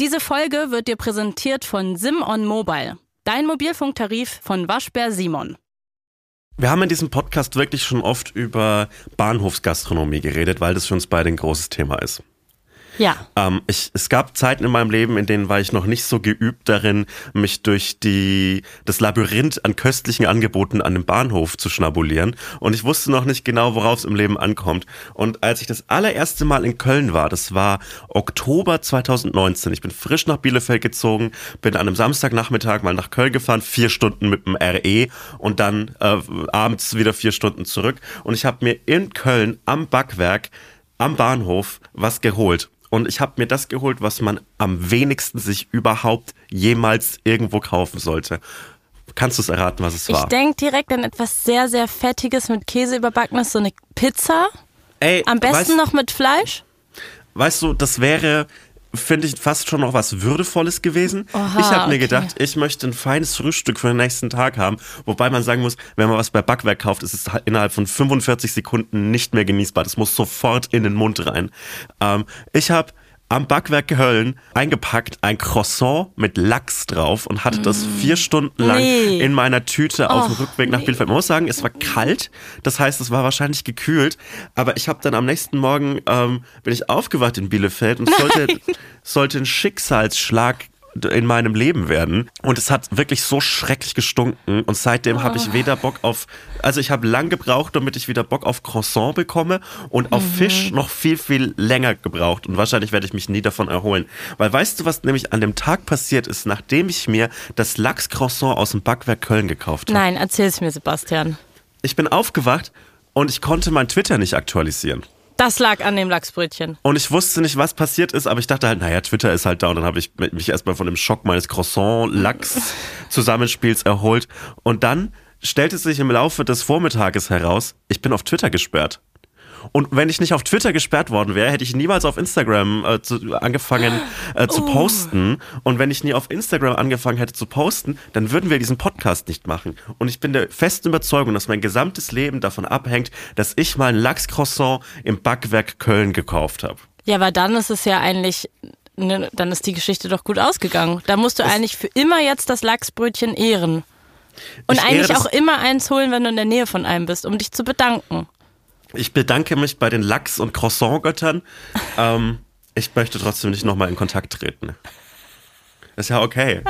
Diese Folge wird dir präsentiert von Simon Mobile, dein Mobilfunktarif von Waschbär Simon. Wir haben in diesem Podcast wirklich schon oft über Bahnhofsgastronomie geredet, weil das für uns beide ein großes Thema ist. Ja. Ähm, ich, es gab Zeiten in meinem Leben, in denen war ich noch nicht so geübt darin, mich durch die, das Labyrinth an köstlichen Angeboten an dem Bahnhof zu schnabulieren. Und ich wusste noch nicht genau, worauf es im Leben ankommt. Und als ich das allererste Mal in Köln war, das war Oktober 2019. Ich bin frisch nach Bielefeld gezogen, bin an einem Samstagnachmittag mal nach Köln gefahren, vier Stunden mit dem RE und dann äh, abends wieder vier Stunden zurück. Und ich habe mir in Köln am Backwerk am Bahnhof was geholt. Und ich habe mir das geholt, was man am wenigsten sich überhaupt jemals irgendwo kaufen sollte. Kannst du es erraten, was es Ich war? denke direkt an etwas sehr, sehr Fettiges mit Käse überbackenes, so eine Pizza. Ey, Am besten weißt, noch mit Fleisch. Weißt du, das wäre, finde ich, fast schon noch was Würdevolles gewesen. Oha, ich habe mir okay. gedacht, ich möchte ein feines Frühstück für den nächsten Tag haben. Wobei man sagen muss, wenn man was bei Backwerk kauft, ist es halt innerhalb von 45 Sekunden nicht mehr genießbar. Das muss sofort in den Mund rein. Ähm, ich habe am Backwerk Köln eingepackt ein Croissant mit Lachs drauf und hatte das vier Stunden lang Mm. Nee. in meiner Tüte auf dem Rückweg nach Bielefeld. Man muss sagen, es war kalt, das heißt, es war wahrscheinlich gekühlt, aber ich habe dann am nächsten Morgen ähm, bin ich aufgewacht in Bielefeld und sollte, sollte ein Schicksalsschlag in meinem Leben werden. Und es hat wirklich so schrecklich gestunken. Und seitdem habe ich weder Bock auf also ich habe lang gebraucht damit ich wieder Bock auf Croissant bekomme und auf Fisch noch viel viel länger gebraucht. Und wahrscheinlich werde ich mich nie davon erholen. Weil weißt du was nämlich an dem Tag passiert ist nachdem ich mir das Lachs Croissant aus dem Backwerk Köln gekauft habe Nein, erzähl's mir, Sebastian. ich bin aufgewacht und ich konnte mein Twitter nicht aktualisieren. Das lag an dem Lachsbrötchen. Und ich wusste nicht, was passiert ist, aber ich dachte halt, naja, Twitter ist halt da. Und dann habe ich mich erstmal von dem Schock meines Croissant-Lachs-Zusammenspiels erholt. Und dann stellte sich im Laufe des Vormittages heraus, ich bin auf Twitter gesperrt. Und wenn ich nicht auf Twitter gesperrt worden wäre, hätte ich niemals auf Instagram äh, zu, angefangen äh, zu posten. Und wenn ich nie auf Instagram angefangen hätte zu posten, dann würden wir diesen Podcast nicht machen. Und ich bin der festen Überzeugung, dass mein gesamtes Leben davon abhängt, dass ich mal ein Lachscroissant im Backwerk Köln gekauft habe. Ja, aber dann ist es ja eigentlich, ne, dann ist die Geschichte doch gut ausgegangen. Da musst du eigentlich für immer jetzt das Lachsbrötchen ehren. Und eigentlich das- auch immer eins holen, wenn du in der Nähe von einem bist, um dich zu bedanken. Ich bedanke mich bei den Lachs- und Croissant-Göttern. ähm, ich möchte trotzdem nicht nochmal in Kontakt treten. Ist ja okay.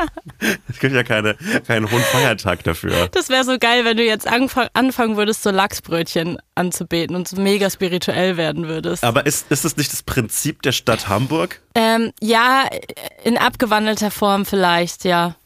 Es gibt ja keine, keinen hohen Feiertag dafür. Das wäre so geil, wenn du jetzt angfang, anfangen würdest, so Lachsbrötchen anzubeten und so mega spirituell werden würdest. Aber ist, ist es nicht das Prinzip der Stadt Hamburg? Ähm, ja, in abgewandelter Form vielleicht, ja.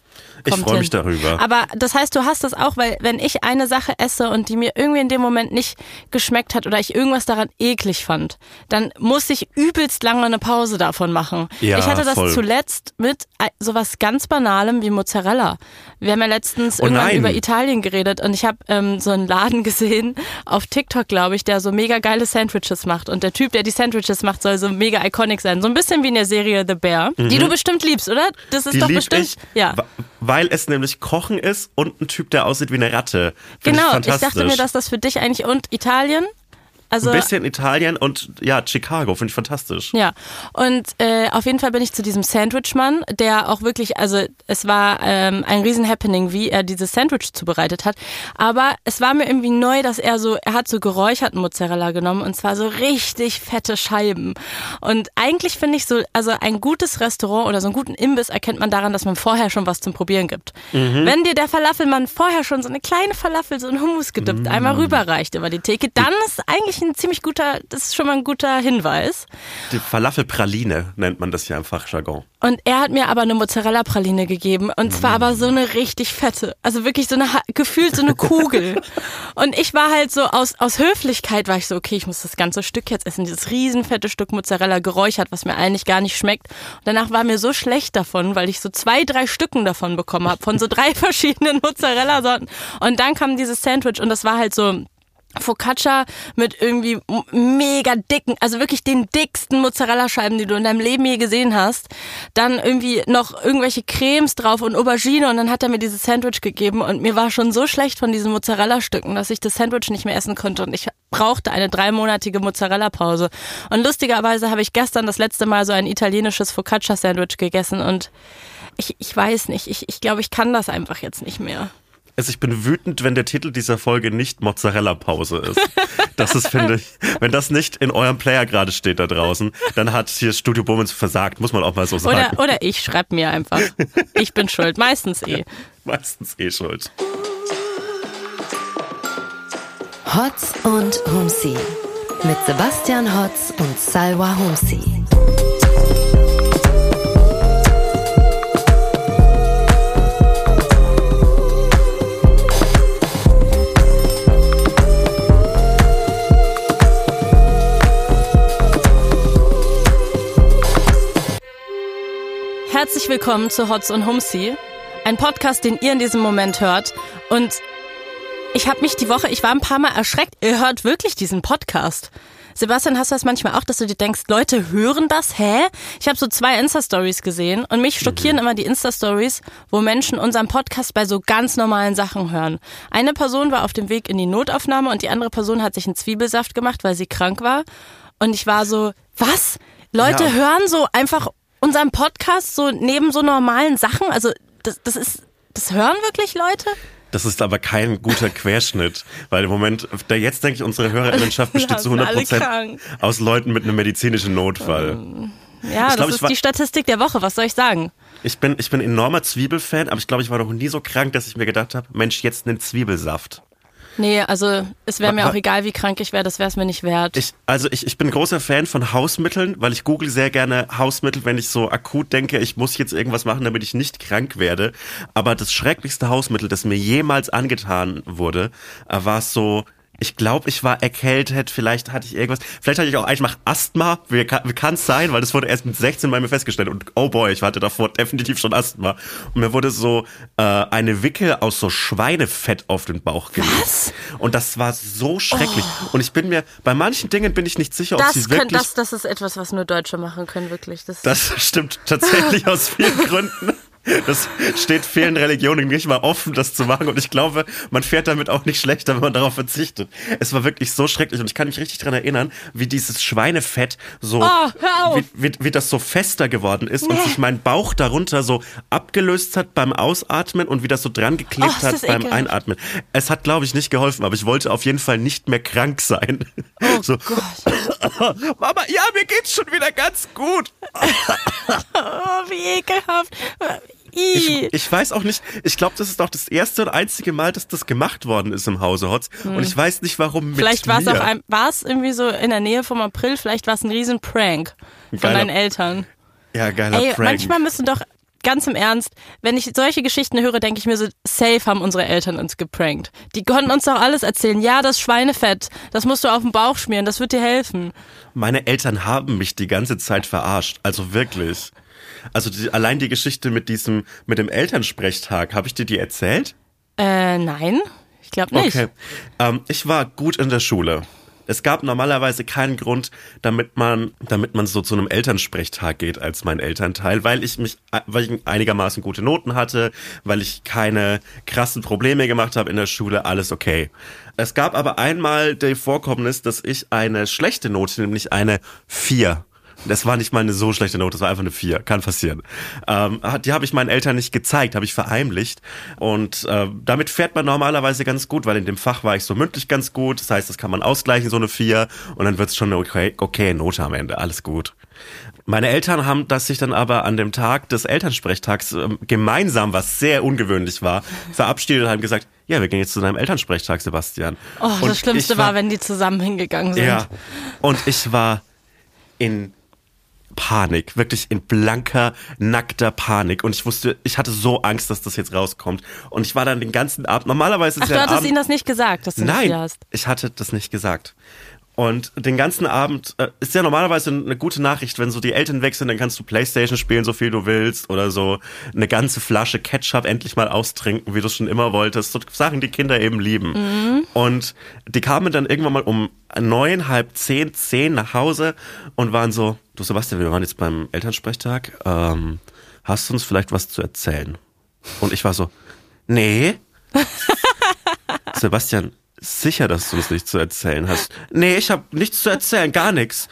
Ich freue mich darüber. Aber das heißt, du hast das auch, weil wenn ich eine Sache esse und die mir irgendwie in dem Moment nicht geschmeckt hat oder ich irgendwas daran eklig fand, dann muss ich übelst lange eine Pause davon machen. Ja, ich hatte das voll. zuletzt mit äh, sowas ganz Banalem wie Mozzarella. Wir haben ja letztens Oh irgendwann über Italien geredet und ich habe ähm, so einen Laden gesehen auf TikTok, glaube ich, der so mega geile Sandwiches macht. Und der Typ, der die Sandwiches macht, soll so mega iconic sein. So ein bisschen wie in der Serie The Bear, die du bestimmt liebst, oder? Das ist Mhm. Die doch bestimmt. ich, ja. Weil es nämlich Kochen ist und ein Typ, der aussieht wie eine Ratte. Find Genau, ich, ich, dachte mir, dass das für dich eigentlich und Italien. Also Ein bisschen Italien und ja, Chicago, finde ich fantastisch. ja, und äh, auf jeden Fall bin ich zu diesem Sandwich-Mann, der auch wirklich, also es war ähm, ein riesen Happening, wie er dieses Sandwich zubereitet hat. Aber es war mir irgendwie neu, dass er so, er hat so geräucherten Mozzarella genommen und zwar so richtig fette Scheiben. Und eigentlich finde ich so, also ein gutes Restaurant oder so einen guten Imbiss erkennt man daran, dass man vorher schon was zum Probieren gibt. Wenn dir der Falafelmann vorher schon so eine kleine Falafel, so ein Hummus gedippt, einmal rüberreicht über die Theke, dann ist eigentlich ein ziemlich guter, das ist schon mal ein guter Hinweis. Die Falafelpraline nennt man das ja im Fachjargon. Und er hat mir aber eine Mozzarella-Praline gegeben. Und zwar aber so eine richtig fette. Also wirklich so eine, gefühlt so eine Kugel. und ich war halt so aus, aus Höflichkeit war ich so, okay, ich muss das ganze Stück jetzt essen. Dieses riesenfette Stück Mozzarella geräuchert, was mir eigentlich gar nicht schmeckt. Und danach war mir so schlecht davon, weil ich so zwei, drei Stücken davon bekommen habe. Von so drei verschiedenen Mozzarella-Sorten. Und dann kam dieses Sandwich und das war halt so, Focaccia mit irgendwie mega dicken, also wirklich den dicksten Mozzarella-Scheiben, die du in deinem Leben je gesehen hast. Dann irgendwie noch irgendwelche Cremes drauf und Aubergine und dann hat er mir dieses Sandwich gegeben und mir war schon so schlecht von diesen Mozzarella-Stücken, dass ich das Sandwich nicht mehr essen konnte und ich brauchte eine dreimonatige Mozzarella-Pause. Und lustigerweise habe ich gestern das letzte Mal so ein italienisches Focaccia-Sandwich gegessen und ich, ich weiß nicht, ich, ich glaube, ich kann das einfach jetzt nicht mehr. Also ich bin wütend, wenn der Titel dieser Folge nicht Mozzarella-Pause ist. Das ist, finde ich, wenn das nicht in eurem Player gerade steht da draußen, dann hat hier Studio Bummens versagt, muss man auch mal so sagen. Oder, oder ich schreib mir einfach. Ich bin schuld, meistens eh. Meistens eh schuld. Hotz und Humsi mit Sebastian Hotz und Salwa Humsi. Herzlich willkommen zu Hotz und Humsi, ein Podcast, den ihr in diesem Moment hört. Und ich habe mich die Woche, ich war ein paar Mal erschreckt. Ihr hört wirklich diesen Podcast. Sebastian, hast du das manchmal auch, dass du dir denkst, Leute hören das? Hä? Ich habe so zwei Insta-Stories gesehen und mich schockieren mhm. immer die Insta-Stories, wo Menschen unseren Podcast bei so ganz normalen Sachen hören. Eine Person war auf dem Weg in die Notaufnahme und die andere Person hat sich einen Zwiebelsaft gemacht, weil sie krank war. Und ich war so, was? Leute ja. hören so einfach unseren Podcast so neben so normalen Sachen? Also das, das ist, das hören wirklich Leute? Das ist aber kein guter Querschnitt, weil im Moment, da jetzt denke ich, unsere Hörerinnenschaft besteht zu 100 Prozent aus Leuten mit einem medizinischen Notfall. Ähm, ja, ich das glaub, ist die Statistik der Woche, was soll ich sagen? Ich bin, ich bin enormer Zwiebelfan, aber ich glaube, ich war noch nie so krank, dass ich mir gedacht habe, Mensch, jetzt einen Zwiebelsaft. Nee, also es wäre mir auch egal, wie krank ich wäre, das wäre es mir nicht wert. Ich, also ich, ich bin großer Fan von Hausmitteln, weil ich google sehr gerne Hausmittel, wenn ich so akut denke, ich muss jetzt irgendwas machen, damit ich nicht krank werde. Aber das schrecklichste Hausmittel, das mir jemals angetan wurde, äh, war so ich glaube, ich war erkältet, vielleicht hatte ich irgendwas, vielleicht hatte ich auch einfach Asthma, wie kann es sein, weil das wurde erst mit 16 bei mir festgestellt und oh boy, ich hatte davor definitiv schon Asthma und mir wurde so äh, eine Wicke aus so Schweinefett auf den Bauch gelegt. Was? Und das war so schrecklich oh. und ich bin mir, bei manchen Dingen bin ich nicht sicher, ob das sie wirklich... das, das ist etwas, was nur Deutsche machen können, wirklich. Das, das stimmt tatsächlich aus vielen Gründen. Das steht vielen Religionen nicht mal offen, das zu machen. Und ich glaube, man fährt damit auch nicht schlechter, wenn man darauf verzichtet. Es war wirklich so schrecklich. Und ich kann mich richtig daran erinnern, wie dieses Schweinefett so, oh, wie, wie, wie, das so fester geworden ist nee. und sich mein Bauch darunter so abgelöst hat beim Ausatmen und wie das so dran geklebt oh, hat beim ekelhaft. Einatmen. Es hat, glaube ich, nicht geholfen, aber ich wollte auf jeden Fall nicht mehr krank sein. Oh so. Gott. Mama, ja, mir geht's schon wieder ganz gut. oh, wie ekelhaft. Ich, ich, weiß auch nicht, ich glaube, das ist auch das erste und einzige Mal, dass das gemacht worden ist im Hause Hotz. Hm. Und ich weiß nicht, warum mit Vielleicht war es auch ein, war es irgendwie so in der Nähe vom April, vielleicht war es ein riesen Prank von geiler, deinen Eltern. Ja, geiler Ey, Prank. Manchmal müssen doch, ganz im Ernst, wenn ich solche Geschichten höre, denke ich mir so, safe haben unsere Eltern uns geprankt. Die konnten uns doch alles erzählen. Ja, das Schweinefett, das musst du auf den Bauch schmieren, das wird dir helfen. Meine Eltern haben mich die ganze Zeit verarscht, also wirklich. Also die, allein die Geschichte mit diesem, mit dem Elternsprechtag, habe ich dir die erzählt? Äh, nein. Ich glaube nicht. Okay. Ähm, ich war gut in der Schule. Es gab normalerweise keinen Grund, damit man, damit man so zu einem Elternsprechtag geht als mein Elternteil, weil ich mich, weil ich einigermaßen gute Noten hatte, weil ich keine krassen Probleme gemacht habe in der Schule, alles okay. Es gab aber einmal die Vorkommnis, dass ich eine schlechte Note, nämlich eine vier das war nicht mal eine so schlechte Note, das war einfach eine 4. Kann passieren. Ähm, die habe ich meinen Eltern nicht gezeigt, habe ich verheimlicht. Und äh, damit fährt man normalerweise ganz gut, weil in dem Fach war ich so mündlich ganz gut. Das heißt, das kann man ausgleichen, so eine 4. Und dann wird es schon eine okay, okay Note am Ende. Alles gut. Meine Eltern haben das sich dann aber an dem Tag des Elternsprechtags äh, gemeinsam, was sehr ungewöhnlich war, verabschiedet und haben gesagt, ja, wir gehen jetzt zu deinem Elternsprechtag, Sebastian. Oh, und das Schlimmste war, war, wenn die zusammen hingegangen sind. Ja, und ich war in Panik, wirklich in blanker, nackter Panik. Und ich wusste, ich hatte so Angst, dass das jetzt rauskommt. Und ich war dann den ganzen Abend, normalerweise ist Ach, ja du hattest Abend, ihnen das nicht gesagt, dass du Nein, das hast. ich hatte das nicht gesagt. Und den ganzen Abend äh, ist ja normalerweise eine gute Nachricht, wenn so die Eltern weg sind, dann kannst du Playstation spielen, so viel du willst, oder so eine ganze Flasche Ketchup endlich mal austrinken, wie du es schon immer wolltest. So Sachen, die Kinder eben lieben. Mhm. Und die kamen dann irgendwann mal um neun, halb zehn, zehn nach Hause und waren so, du Sebastian, wir waren jetzt beim Elternsprechtag, ähm, hast du uns vielleicht was zu erzählen? Und ich war so, nee. Sebastian, sicher, dass du uns nichts zu erzählen hast. Nee, ich habe nichts zu erzählen, gar nichts.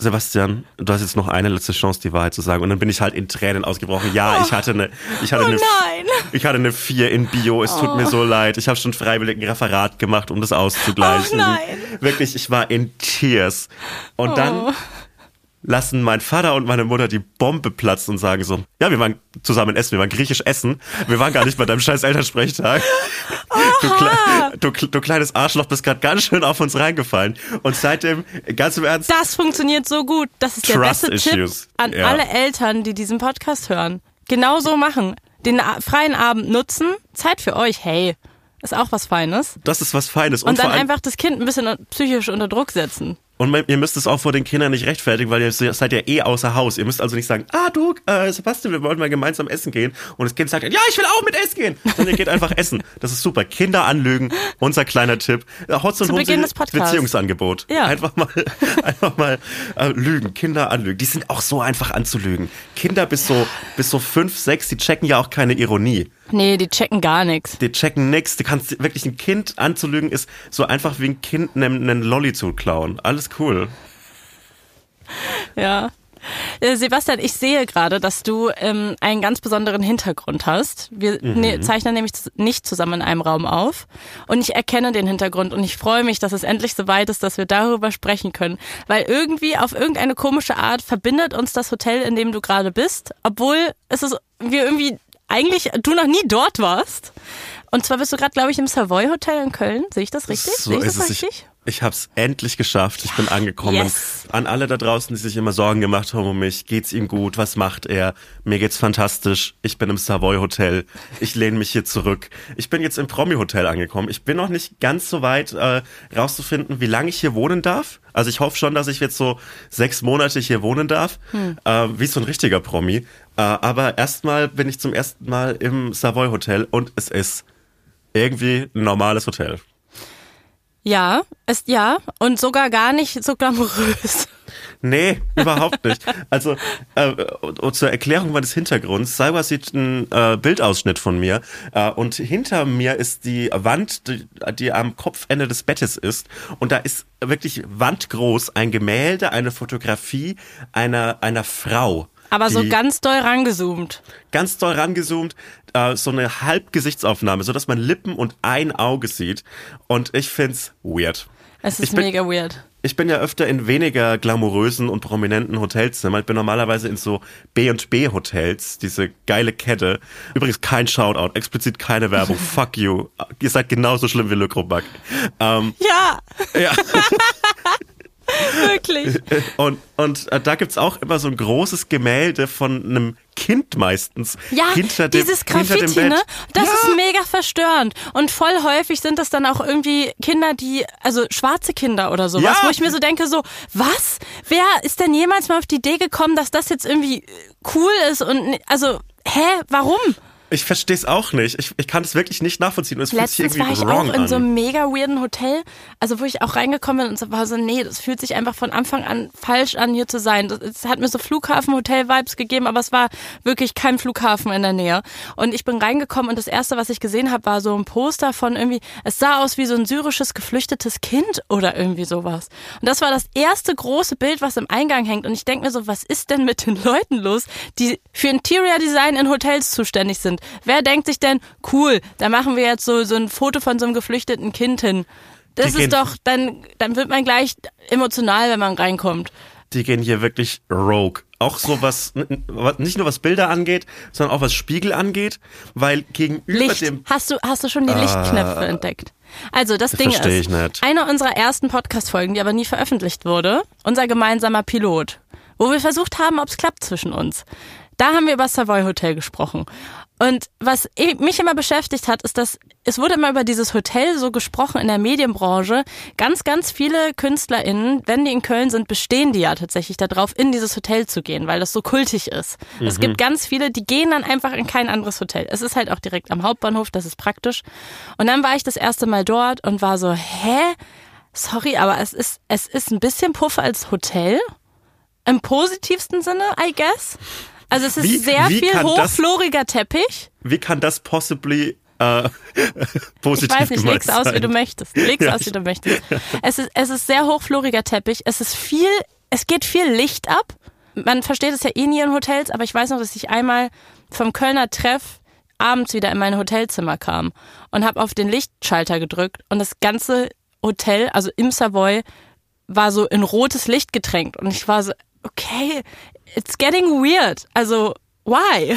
Sebastian, du hast jetzt noch eine letzte Chance, die Wahrheit zu sagen. Und dann bin ich halt in Tränen ausgebrochen. Ja, ich hatte eine, ich hatte Oh eine, nein. ich hatte eine vier in Bio. Es tut mir so leid. Ich habe schon freiwillig ein Referat gemacht, um das auszugleichen. Oh nein. Wirklich, ich war in Tears. Und Oh. dann lassen mein Vater und meine Mutter die Bombe platzen und sagen so, ja, wir waren zusammen essen, wir waren griechisch essen, wir waren gar nicht bei deinem scheiß Elternsprechtag. Du, Kle du, du kleines Arschloch bist gerade ganz schön auf uns reingefallen. Und seitdem, ganz im Ernst, Das funktioniert so gut. Das ist der Trust beste issues. Tipp an Ja. alle Eltern, die diesen Podcast hören. Genau so machen. Den freien Abend nutzen. Zeit für euch. Hey, ist auch was Feines. das ist was Feines. Und, Und, dann einfach das Kind ein bisschen psychisch unter Druck setzen. Und ihr müsst es auch vor den Kindern nicht rechtfertigen, weil ihr seid ja eh außer Haus. Ihr müsst also nicht sagen, ah du, äh, Sebastian, wir wollen mal gemeinsam essen gehen. Und das Kind sagt, ja, ich will auch mit essen gehen. Sondern ihr geht einfach essen. Das ist super. Kinder anlügen, unser kleiner Tipp. Äh, Hotz und Beginn des Podcasts. Beziehungsangebot. Ja. Einfach mal, einfach mal äh, lügen. Kinder anlügen. Die sind auch so einfach anzulügen. Kinder bis so, bis so fünf, sechs, die checken ja auch keine Ironie. Nee, die checken gar nichts. Die checken nix. Du kannst wirklich ein Kind anzulügen ist so einfach wie ein Kind einen, einen Lolli zu klauen. Alles cool. Ja. Äh, Sebastian, ich sehe gerade, dass du ähm, einen ganz besonderen Hintergrund hast. Wir Mhm. ne, zeichnen nämlich nicht zusammen in einem Raum auf. Und ich erkenne den Hintergrund und ich freue mich, dass es endlich so weit ist, dass wir darüber sprechen können. Weil irgendwie auf irgendeine komische Art verbindet uns das Hotel, in dem du gerade bist, obwohl es ist, wir irgendwie eigentlich du noch nie dort warst. Und zwar bist du gerade, glaube ich, im Savoy Hotel in Köln. Sehe ich das richtig? So Sehe ich ist das es. richtig? Ich, ich habe es endlich geschafft. Ich bin angekommen. yes. An alle da draußen, die sich immer Sorgen gemacht haben um mich. Geht's ihm gut? Was macht er? Mir geht's fantastisch. Ich bin im Savoy Hotel. Ich lehne mich hier zurück. Ich bin jetzt im Promi Hotel angekommen. Ich bin noch nicht ganz so weit äh, rauszufinden, wie lange ich hier wohnen darf. Also ich hoffe schon, dass ich jetzt so sechs Monate hier wohnen darf, äh, wie so ein richtiger Promi. Äh, aber erstmal bin ich zum ersten Mal im Savoy Hotel und es ist irgendwie ein normales Hotel. Ja, ist ja und sogar gar nicht so glamourös. Nee, überhaupt nicht. Also äh, zur Erklärung meines Hintergrunds, Cyber sieht einen äh, Bildausschnitt von mir äh, und hinter mir ist die Wand, die, die am Kopfende des Bettes ist und da ist wirklich wandgroß ein Gemälde, eine Fotografie einer einer Frau. Aber so ganz doll rangezoomt. ganz doll rangezoomt, äh, so eine Halbgesichtsaufnahme, so dass man Lippen und ein Auge sieht und ich find's weird. Es ist bin- mega weird. Ich bin ja öfter in weniger glamourösen und prominenten Hotelzimmern. Ich bin normalerweise in so B&B Hotels, diese geile Kette. Übrigens kein Shoutout, explizit keine Werbung. Fuck you. Ihr seid genauso schlimm wie Le. Ähm, Ja, ja. wirklich. Und, und äh, da gibt's auch immer so ein großes Gemälde von einem Kind meistens. Ja, hinter dem, dieses hinter dem Graffiti, ne? Das ja. ist mega verstörend. Und voll häufig sind das dann auch irgendwie Kinder, die, also schwarze Kinder oder sowas, Ja. wo ich mir so denke, so, was? Wer ist denn jemals mal auf die Idee gekommen, dass das jetzt irgendwie cool ist und, also, hä, warum? Ich verstehe es auch nicht. Ich, ich kann es wirklich nicht nachvollziehen. Und es fühlt sich Letztens irgendwie war ich auch in an. so einem mega weirden Hotel, also wo ich auch reingekommen bin und so war so, nee, das fühlt sich einfach von Anfang an falsch an, hier zu sein. Das, es hat mir so Flughafen-Hotel-Vibes gegeben, aber es war wirklich kein Flughafen in der Nähe. Und ich bin reingekommen und das erste, was ich gesehen habe, war so ein Poster von irgendwie, es sah aus wie so ein syrisches geflüchtetes Kind oder irgendwie sowas. Und das war das erste große Bild, was im Eingang hängt. Und ich denke mir so, was ist denn mit den Leuten los, die für Interior Design in Hotels zuständig sind? Wer denkt sich denn, cool, da machen wir jetzt so, so ein Foto von so einem geflüchteten Kind hin? Das Die ist doch, dann, dann wird man gleich emotional, wenn man reinkommt. die gehen hier wirklich rogue. Auch so was, nicht nur was Bilder angeht, sondern auch was Spiegel angeht, weil gegenüber Licht. dem, Hast du, hast du schon die Lichtknöpfe entdeckt? Also das Ding ist, ich nicht. eine unserer ersten Podcast-Folgen, die aber nie veröffentlicht wurde, unser gemeinsamer Pilot, wo wir versucht haben, ob es klappt zwischen uns. Da haben wir über Savoy Hotel gesprochen. Und was eh- mich immer beschäftigt hat, ist, dass es wurde immer über dieses Hotel so gesprochen in der Medienbranche. Ganz, ganz viele KünstlerInnen, wenn die in Köln sind, bestehen die ja tatsächlich darauf, in dieses Hotel zu gehen, weil das so kultig ist. Es gibt ganz viele, die gehen dann einfach in kein anderes Hotel. Es ist halt auch direkt am Hauptbahnhof, das ist praktisch. Und dann war ich das erste Mal dort und war so, hä? Sorry, aber es ist, es ist ein bisschen Puff als Hotel. Im positivsten Sinne, I guess. Also es ist Wie- sehr wie viel kann das- hochfloriger Teppich. Wie kann das possibly äh, positiv Ich weiß nicht, leg's aus, wie sein? du möchtest. Leg's Ja, aus, wie du möchtest. Es ist, es ist sehr hochfloriger Teppich. Es ist viel, es geht viel Licht ab. Man versteht es ja eh nie in Hotels, aber ich weiß noch, dass ich einmal vom Kölner Treff abends wieder in mein Hotelzimmer kam und habe auf den Lichtschalter gedrückt und das ganze Hotel, also im Savoy, war so in rotes Licht getränkt und ich war so, okay, it's getting weird. Also, why?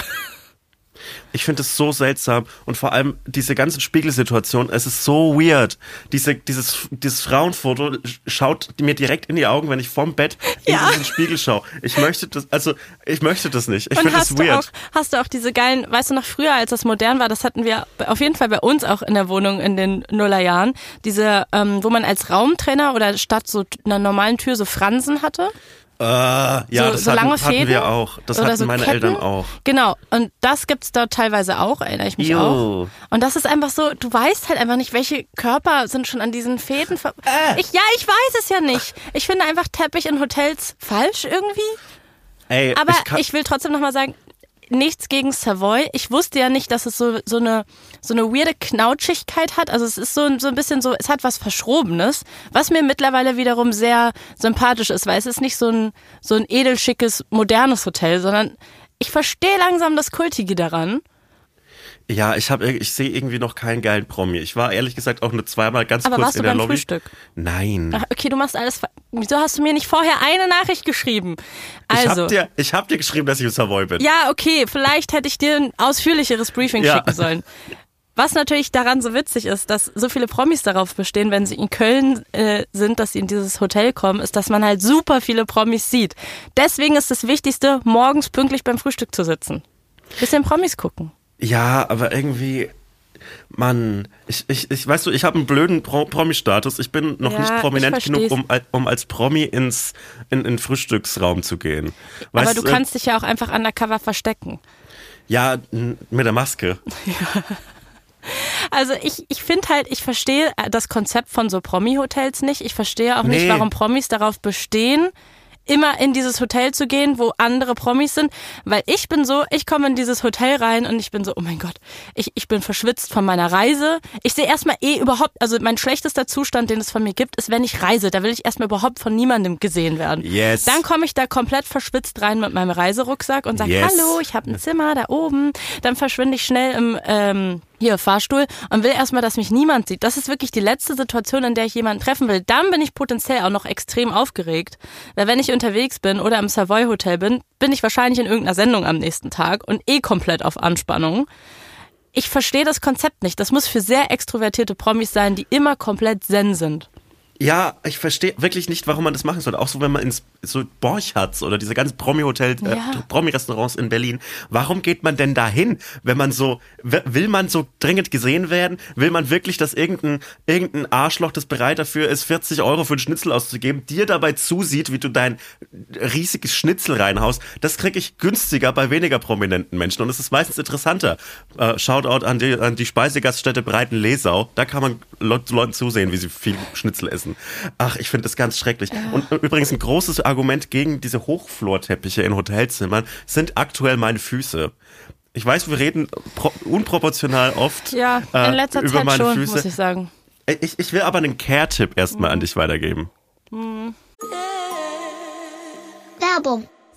Ich finde es so seltsam und vor allem diese ganze Spiegelsituation, es ist so weird. Diese, dieses, dieses Frauenfoto schaut mir direkt in die Augen, wenn ich vom Bett in Ja. diesen Spiegel schaue. Ich möchte das, also ich möchte das nicht. Ich finde das du, weird. auch, hast du auch diese geilen, weißt du noch früher, als das modern war, das hatten wir auf jeden Fall bei uns auch in der Wohnung in den Nullerjahren, diese, ähm, wo man als Raumtrainer oder statt so einer normalen Tür so Fransen hatte. Äh, ja, so, das so hatten, lange hatten Fäden. wir auch. Das hatten so meine Ketten. Eltern auch. Genau, und das gibt's dort teilweise auch, erinnere ich mich Jo. auch. Und das ist einfach so, du weißt halt einfach nicht, welche Körper sind schon an diesen Fäden. ver- Äh. Ich, ja, ich weiß es ja nicht. Ich finde einfach Teppich in Hotels falsch irgendwie. Ey, Aber ich, ich, will trotzdem nochmal sagen, nichts gegen Savoy. Ich wusste ja nicht, dass es so, so, eine, so eine weirde Knautschigkeit hat. Also es ist so, so ein bisschen so, es hat was Verschrobenes, was mir mittlerweile wiederum sehr sympathisch ist, weil es ist nicht so ein, so ein edelschickes, modernes Hotel, sondern ich verstehe langsam das Kultige daran. Ja, ich habe, ich sehe irgendwie noch keinen geilen Promi. Ich war ehrlich gesagt auch nur zweimal ganz Aber kurz warst in du der beim Lobby. Frühstück? Nein. Ach, okay, du machst alles. Wieso hast du mir nicht vorher eine Nachricht geschrieben? ich Also. hab dir, ich hab dir geschrieben, dass ich im Savoy bin. Ja, okay, vielleicht hätte ich dir ein ausführlicheres Briefing Ja. schicken sollen. Was natürlich daran so witzig ist, dass so viele Promis darauf bestehen, wenn sie in Köln äh, sind, dass sie in dieses Hotel kommen, ist, dass man halt super viele Promis sieht. Deswegen ist das Wichtigste, morgens pünktlich beim Frühstück zu sitzen. Bisschen Promis gucken. Ja, aber irgendwie, Mann, ich, ich, ich weißt du, ich habe einen blöden Pro Promi-Status. Ich bin noch Ja, nicht prominent genug, um, um als Promi ins in, in den Frühstücksraum zu gehen. Aber Weißt du kannst dich ja auch einfach undercover verstecken. Ja, mit der Maske. Also ich, ich finde halt, ich verstehe das Konzept von so Promi-Hotels nicht. Ich verstehe auch nicht, Nee. warum Promis darauf bestehen, immer in dieses Hotel zu gehen, wo andere Promis sind. Weil ich bin so, ich komme in dieses Hotel rein und ich bin so, oh mein Gott, ich, ich bin verschwitzt von meiner Reise. Ich sehe erstmal eh überhaupt, also mein schlechtester Zustand, den es von mir gibt, ist, wenn ich reise. Da will ich erstmal überhaupt von niemandem gesehen werden. Yes. Dann komme ich da komplett verschwitzt rein mit meinem Reiserucksack und sage, Yes. hallo, ich habe ein Zimmer da oben. Dann verschwinde ich schnell im ähm, hier Fahrstuhl und will erstmal, dass mich niemand sieht. Das ist wirklich die letzte Situation, in der ich jemanden treffen will. Dann bin ich potenziell auch noch extrem aufgeregt. Weil wenn ich unterwegs bin oder im Savoy Hotel bin, bin ich wahrscheinlich in irgendeiner Sendung am nächsten Tag und eh komplett auf Anspannung. Ich verstehe das Konzept nicht. Das muss für sehr extrovertierte Promis sein, die immer komplett zen sind. Ja, ich verstehe wirklich nicht, warum man das machen soll. Auch so, wenn man ins so Borchards oder diese ganzen Promi-Hotels, äh, Ja. Promi-Restaurants in Berlin, warum geht man denn dahin, wenn man so, will man so dringend gesehen werden? Will man wirklich, dass irgendein, irgendein Arschloch, das bereit dafür ist, 40 Euro für einen Schnitzel auszugeben, dir dabei zusieht, wie du dein riesiges Schnitzel reinhaust? Das kriege ich günstiger bei weniger prominenten Menschen und es ist meistens interessanter. Äh, Shoutout an die, an die Speisegaststätte Breiten-Lesau. Da kann man Le Leuten zusehen, wie sie viel Schnitzel essen. Ach, ich finde das ganz schrecklich. Und übrigens ein großes Argument gegen diese Hochflorteppiche in Hotelzimmern sind aktuell meine Füße. Ich weiß, wir reden pro unproportional oft Ja, in äh, letzter über Zeit meine schon, Füße. muss ich sagen. Ich, ich will aber einen Care-Tipp erstmal an dich weitergeben. Werbung.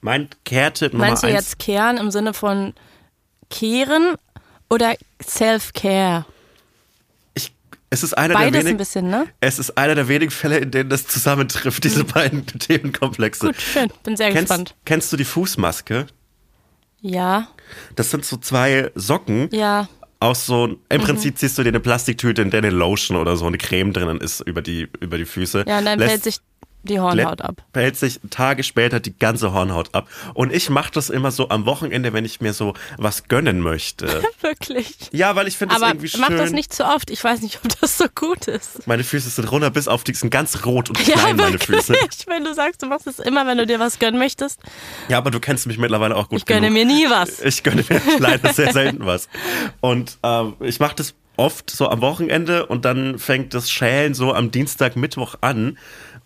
Mein Kehrtipp Nummer Meinst du eins. jetzt Kehren im Sinne von kehren oder Self-Care? Es ist einer der Beides wenigen, ein bisschen, ne? Es ist einer der wenigen Fälle, in denen das zusammentrifft, diese beiden Themenkomplexe. Gut, schön. Bin sehr Kennst, gespannt. kennst du die Fußmaske? Ja, Das sind so zwei Socken ja. aus so, Mhm. im Prinzip ziehst du dir eine Plastiktüte, in der eine Lotion oder so eine Creme drinnen ist über die, über die Füße. Ja, und dann Lässt- fällt sich die Hornhaut ab. Pellt sich Tage später die ganze Hornhaut ab. Und ich mache das immer so am Wochenende, wenn ich mir so was gönnen möchte. Wirklich. ja, weil ich finde das Aber irgendwie schön. mach das nicht zu oft. Ich weiß nicht, ob das so gut ist. Meine Füße sind runter bis auf die sind ganz rot und Ja, klein, meine wirklich. Füße. Wenn du sagst, du machst es immer, wenn du dir was gönnen möchtest. Ja, aber du kennst mich mittlerweile auch gut Ich gönne genug. mir nie was. Ich gönne mir leider sehr selten was. Und ähm, ich mache das oft so am Wochenende und dann fängt das Schälen so am Dienstag, Mittwoch an.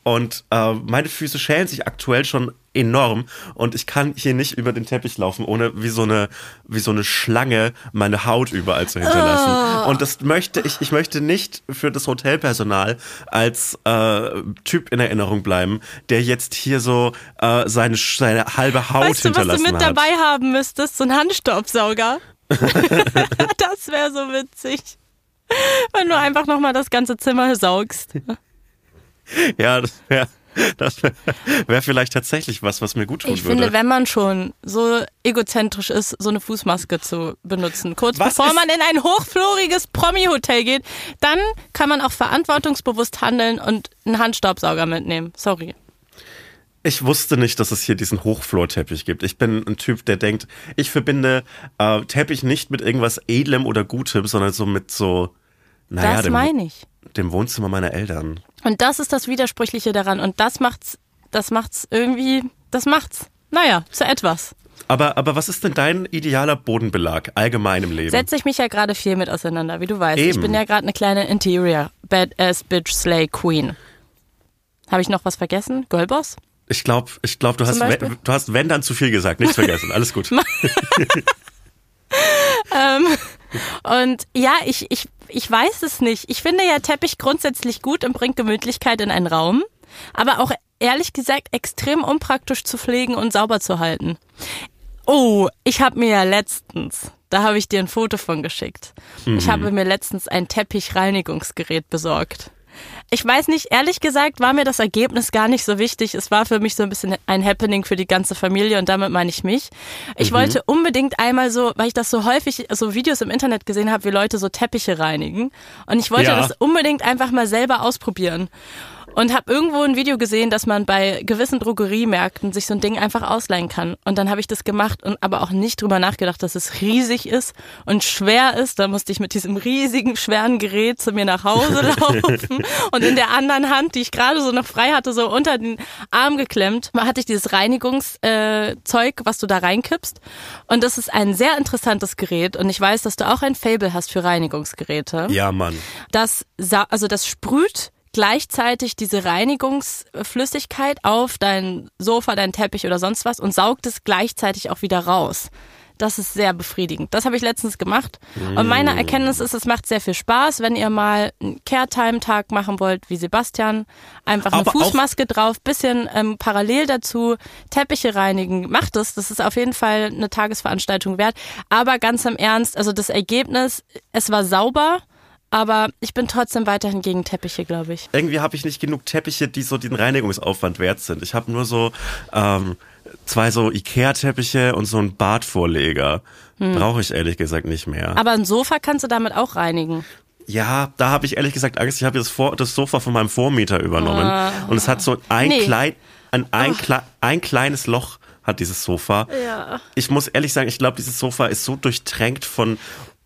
Und äh, meine Füße schälen sich aktuell schon enorm und ich kann hier nicht über den Teppich laufen, ohne wie so eine, wie so eine Schlange meine Haut überall zu hinterlassen. Und das möchte ich, ich möchte nicht für das Hotelpersonal als äh, Typ in Erinnerung bleiben, der jetzt hier so äh, seine, seine halbe Haut Weißt du, was du hinterlassen mit hat. dabei haben müsstest? So ein Handstaubsauger. das wäre so witzig. Wenn du einfach nochmal das ganze Zimmer saugst. Ja, das wäre das wär, wär vielleicht tatsächlich was, was mir gut tun Ich würde. finde, wenn man schon so egozentrisch ist, so eine Fußmaske zu benutzen, kurz Was bevor man in ein hochfloriges Promi-Hotel geht, dann kann man auch verantwortungsbewusst handeln und einen Handstaubsauger mitnehmen. Sorry. ich wusste nicht, dass es hier diesen Hochflorteppich gibt. Ich bin ein Typ, der denkt, ich verbinde äh, Teppich nicht mit irgendwas Edlem oder Gutem, sondern so mit so, naja, das meine ich. dem Wohnzimmer meiner Eltern. Und das ist das Widersprüchliche daran. Und das macht's, das macht's irgendwie, das macht's, naja, zu etwas. Aber, aber was ist denn dein idealer Bodenbelag allgemein im Leben? Setze ich mich ja gerade viel mit auseinander, wie du weißt. Ich Eben. bin ja gerade eine kleine Interior Badass Bitch Slay Queen. Habe ich noch was vergessen? Girlboss? Ich glaube, ich glaub, du, hast, Zum Beispiel? wenn- du hast wenn dann zu viel gesagt. Nichts vergessen. Alles gut. Und ja, ich, ich, ich weiß es nicht. Ich finde ja Teppich grundsätzlich gut und bringt Gemütlichkeit in einen Raum, aber auch ehrlich gesagt extrem unpraktisch zu pflegen und sauber zu halten. Oh, ich habe mir ja letztens, da habe ich dir ein Foto von geschickt. Ich habe mir letztens ein Teppichreinigungsgerät besorgt. Ich weiß nicht, ehrlich gesagt war mir das Ergebnis gar nicht so wichtig. Es war für mich so ein bisschen ein Happening für die ganze Familie und damit meine ich mich. Ich wollte unbedingt einmal so, weil ich das so häufig, so Videos im Internet gesehen habe, wie Leute so Teppiche reinigen. Und ich wollte Ja. das unbedingt einfach mal selber ausprobieren. Und habe irgendwo ein Video gesehen, dass man bei gewissen Drogeriemärkten sich so ein Ding einfach ausleihen kann. Und dann habe ich das gemacht und aber auch nicht drüber nachgedacht, dass es riesig ist und schwer ist. Da musste ich mit diesem riesigen, schweren Gerät zu mir nach Hause laufen. und in der anderen Hand, die ich gerade so noch frei hatte, so unter den Arm geklemmt, hatte ich dieses Reinigungszeug, äh, was du da reinkippst. Und das ist ein sehr interessantes Gerät. Und ich weiß, dass du auch ein Fable hast für Reinigungsgeräte Ja, Mann. das, also das sprüht gleichzeitig diese Reinigungsflüssigkeit auf dein Sofa, dein Teppich oder sonst was und saugt es gleichzeitig auch wieder raus. Das ist sehr befriedigend. Das habe ich letztens gemacht. Und meine Erkenntnis ist, es macht sehr viel Spaß, wenn ihr mal einen Care-Time-Tag machen wollt, wie Sebastian. Einfach eine Aber Fußmaske drauf, bisschen ähm, parallel dazu Teppiche reinigen. Macht es. Das ist auf jeden Fall eine Tagesveranstaltung wert. Aber ganz im Ernst, also das Ergebnis, es war sauber. Aber ich bin trotzdem weiterhin gegen Teppiche, glaube ich. Irgendwie habe ich nicht genug Teppiche, die so den Reinigungsaufwand wert sind. Ich habe nur so ähm, zwei so Ikea-Teppiche und so einen Badvorleger. Brauche ich ehrlich gesagt nicht mehr. Aber ein Sofa kannst du damit auch reinigen. Ja, da habe ich ehrlich gesagt Angst. Ich habe das, Vor das Sofa von meinem Vormieter übernommen und es hat so ein Nee. klein, ein, ein, klei ein kleines Loch hat dieses Sofa. Ja. Ich muss ehrlich sagen, ich glaube, dieses Sofa ist so durchtränkt von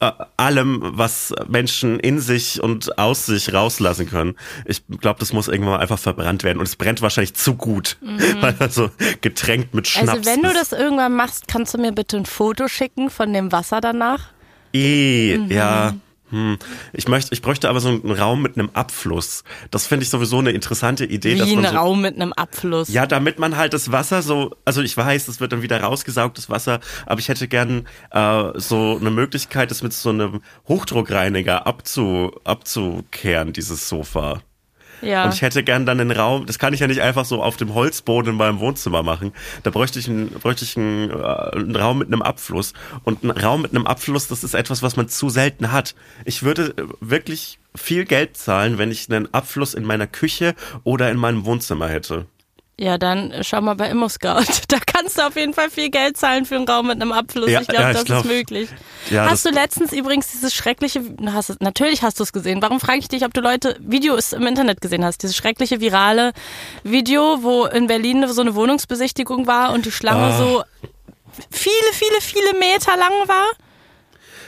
äh, allem, was Menschen in sich und aus sich rauslassen können. Ich glaube, das muss irgendwann mal einfach verbrannt werden und es brennt wahrscheinlich zu gut, weil er so getränkt mit Schnaps Also wenn du ist. das irgendwann machst, kannst du mir bitte ein Foto schicken von dem Wasser danach? Eh, Mhm. ja. Hm. Ich möchte, ich bräuchte aber so einen Raum mit einem Abfluss. Das finde ich sowieso eine interessante Idee, dass Wie man ein so, Raum mit einem Abfluss. ja, damit man halt das Wasser so, also ich weiß, das wird dann wieder rausgesaugt, das Wasser, aber ich hätte gern äh, so eine Möglichkeit, das mit so einem Hochdruckreiniger abzu, abzukehren, dieses Sofa. Ja. Und ich hätte gern dann einen Raum, das kann ich ja nicht einfach so auf dem Holzboden in meinem Wohnzimmer machen. Da bräuchte ich einen, bräuchte ich einen, äh, einen Raum mit einem Abfluss. Und ein Raum mit einem Abfluss, das ist etwas, was man zu selten hat. Ich würde äh, wirklich viel Geld zahlen, wenn ich einen Abfluss in meiner Küche oder in meinem Wohnzimmer hätte. Ja, dann äh, schau mal bei ImmoScout. Da kannst du auf jeden Fall viel Geld zahlen für einen Raum mit einem Abfluss. Ja, ich glaube, ja, das glaub- ist möglich. Ja, hast du letztens übrigens dieses schreckliche, hast, natürlich hast du es gesehen. Warum frage ich dich, ob du Leute Videos im Internet gesehen hast? Dieses schreckliche virale Video, wo in Berlin so eine Wohnungsbesichtigung war und die Schlange Ah. so viele, viele, viele Meter lang war?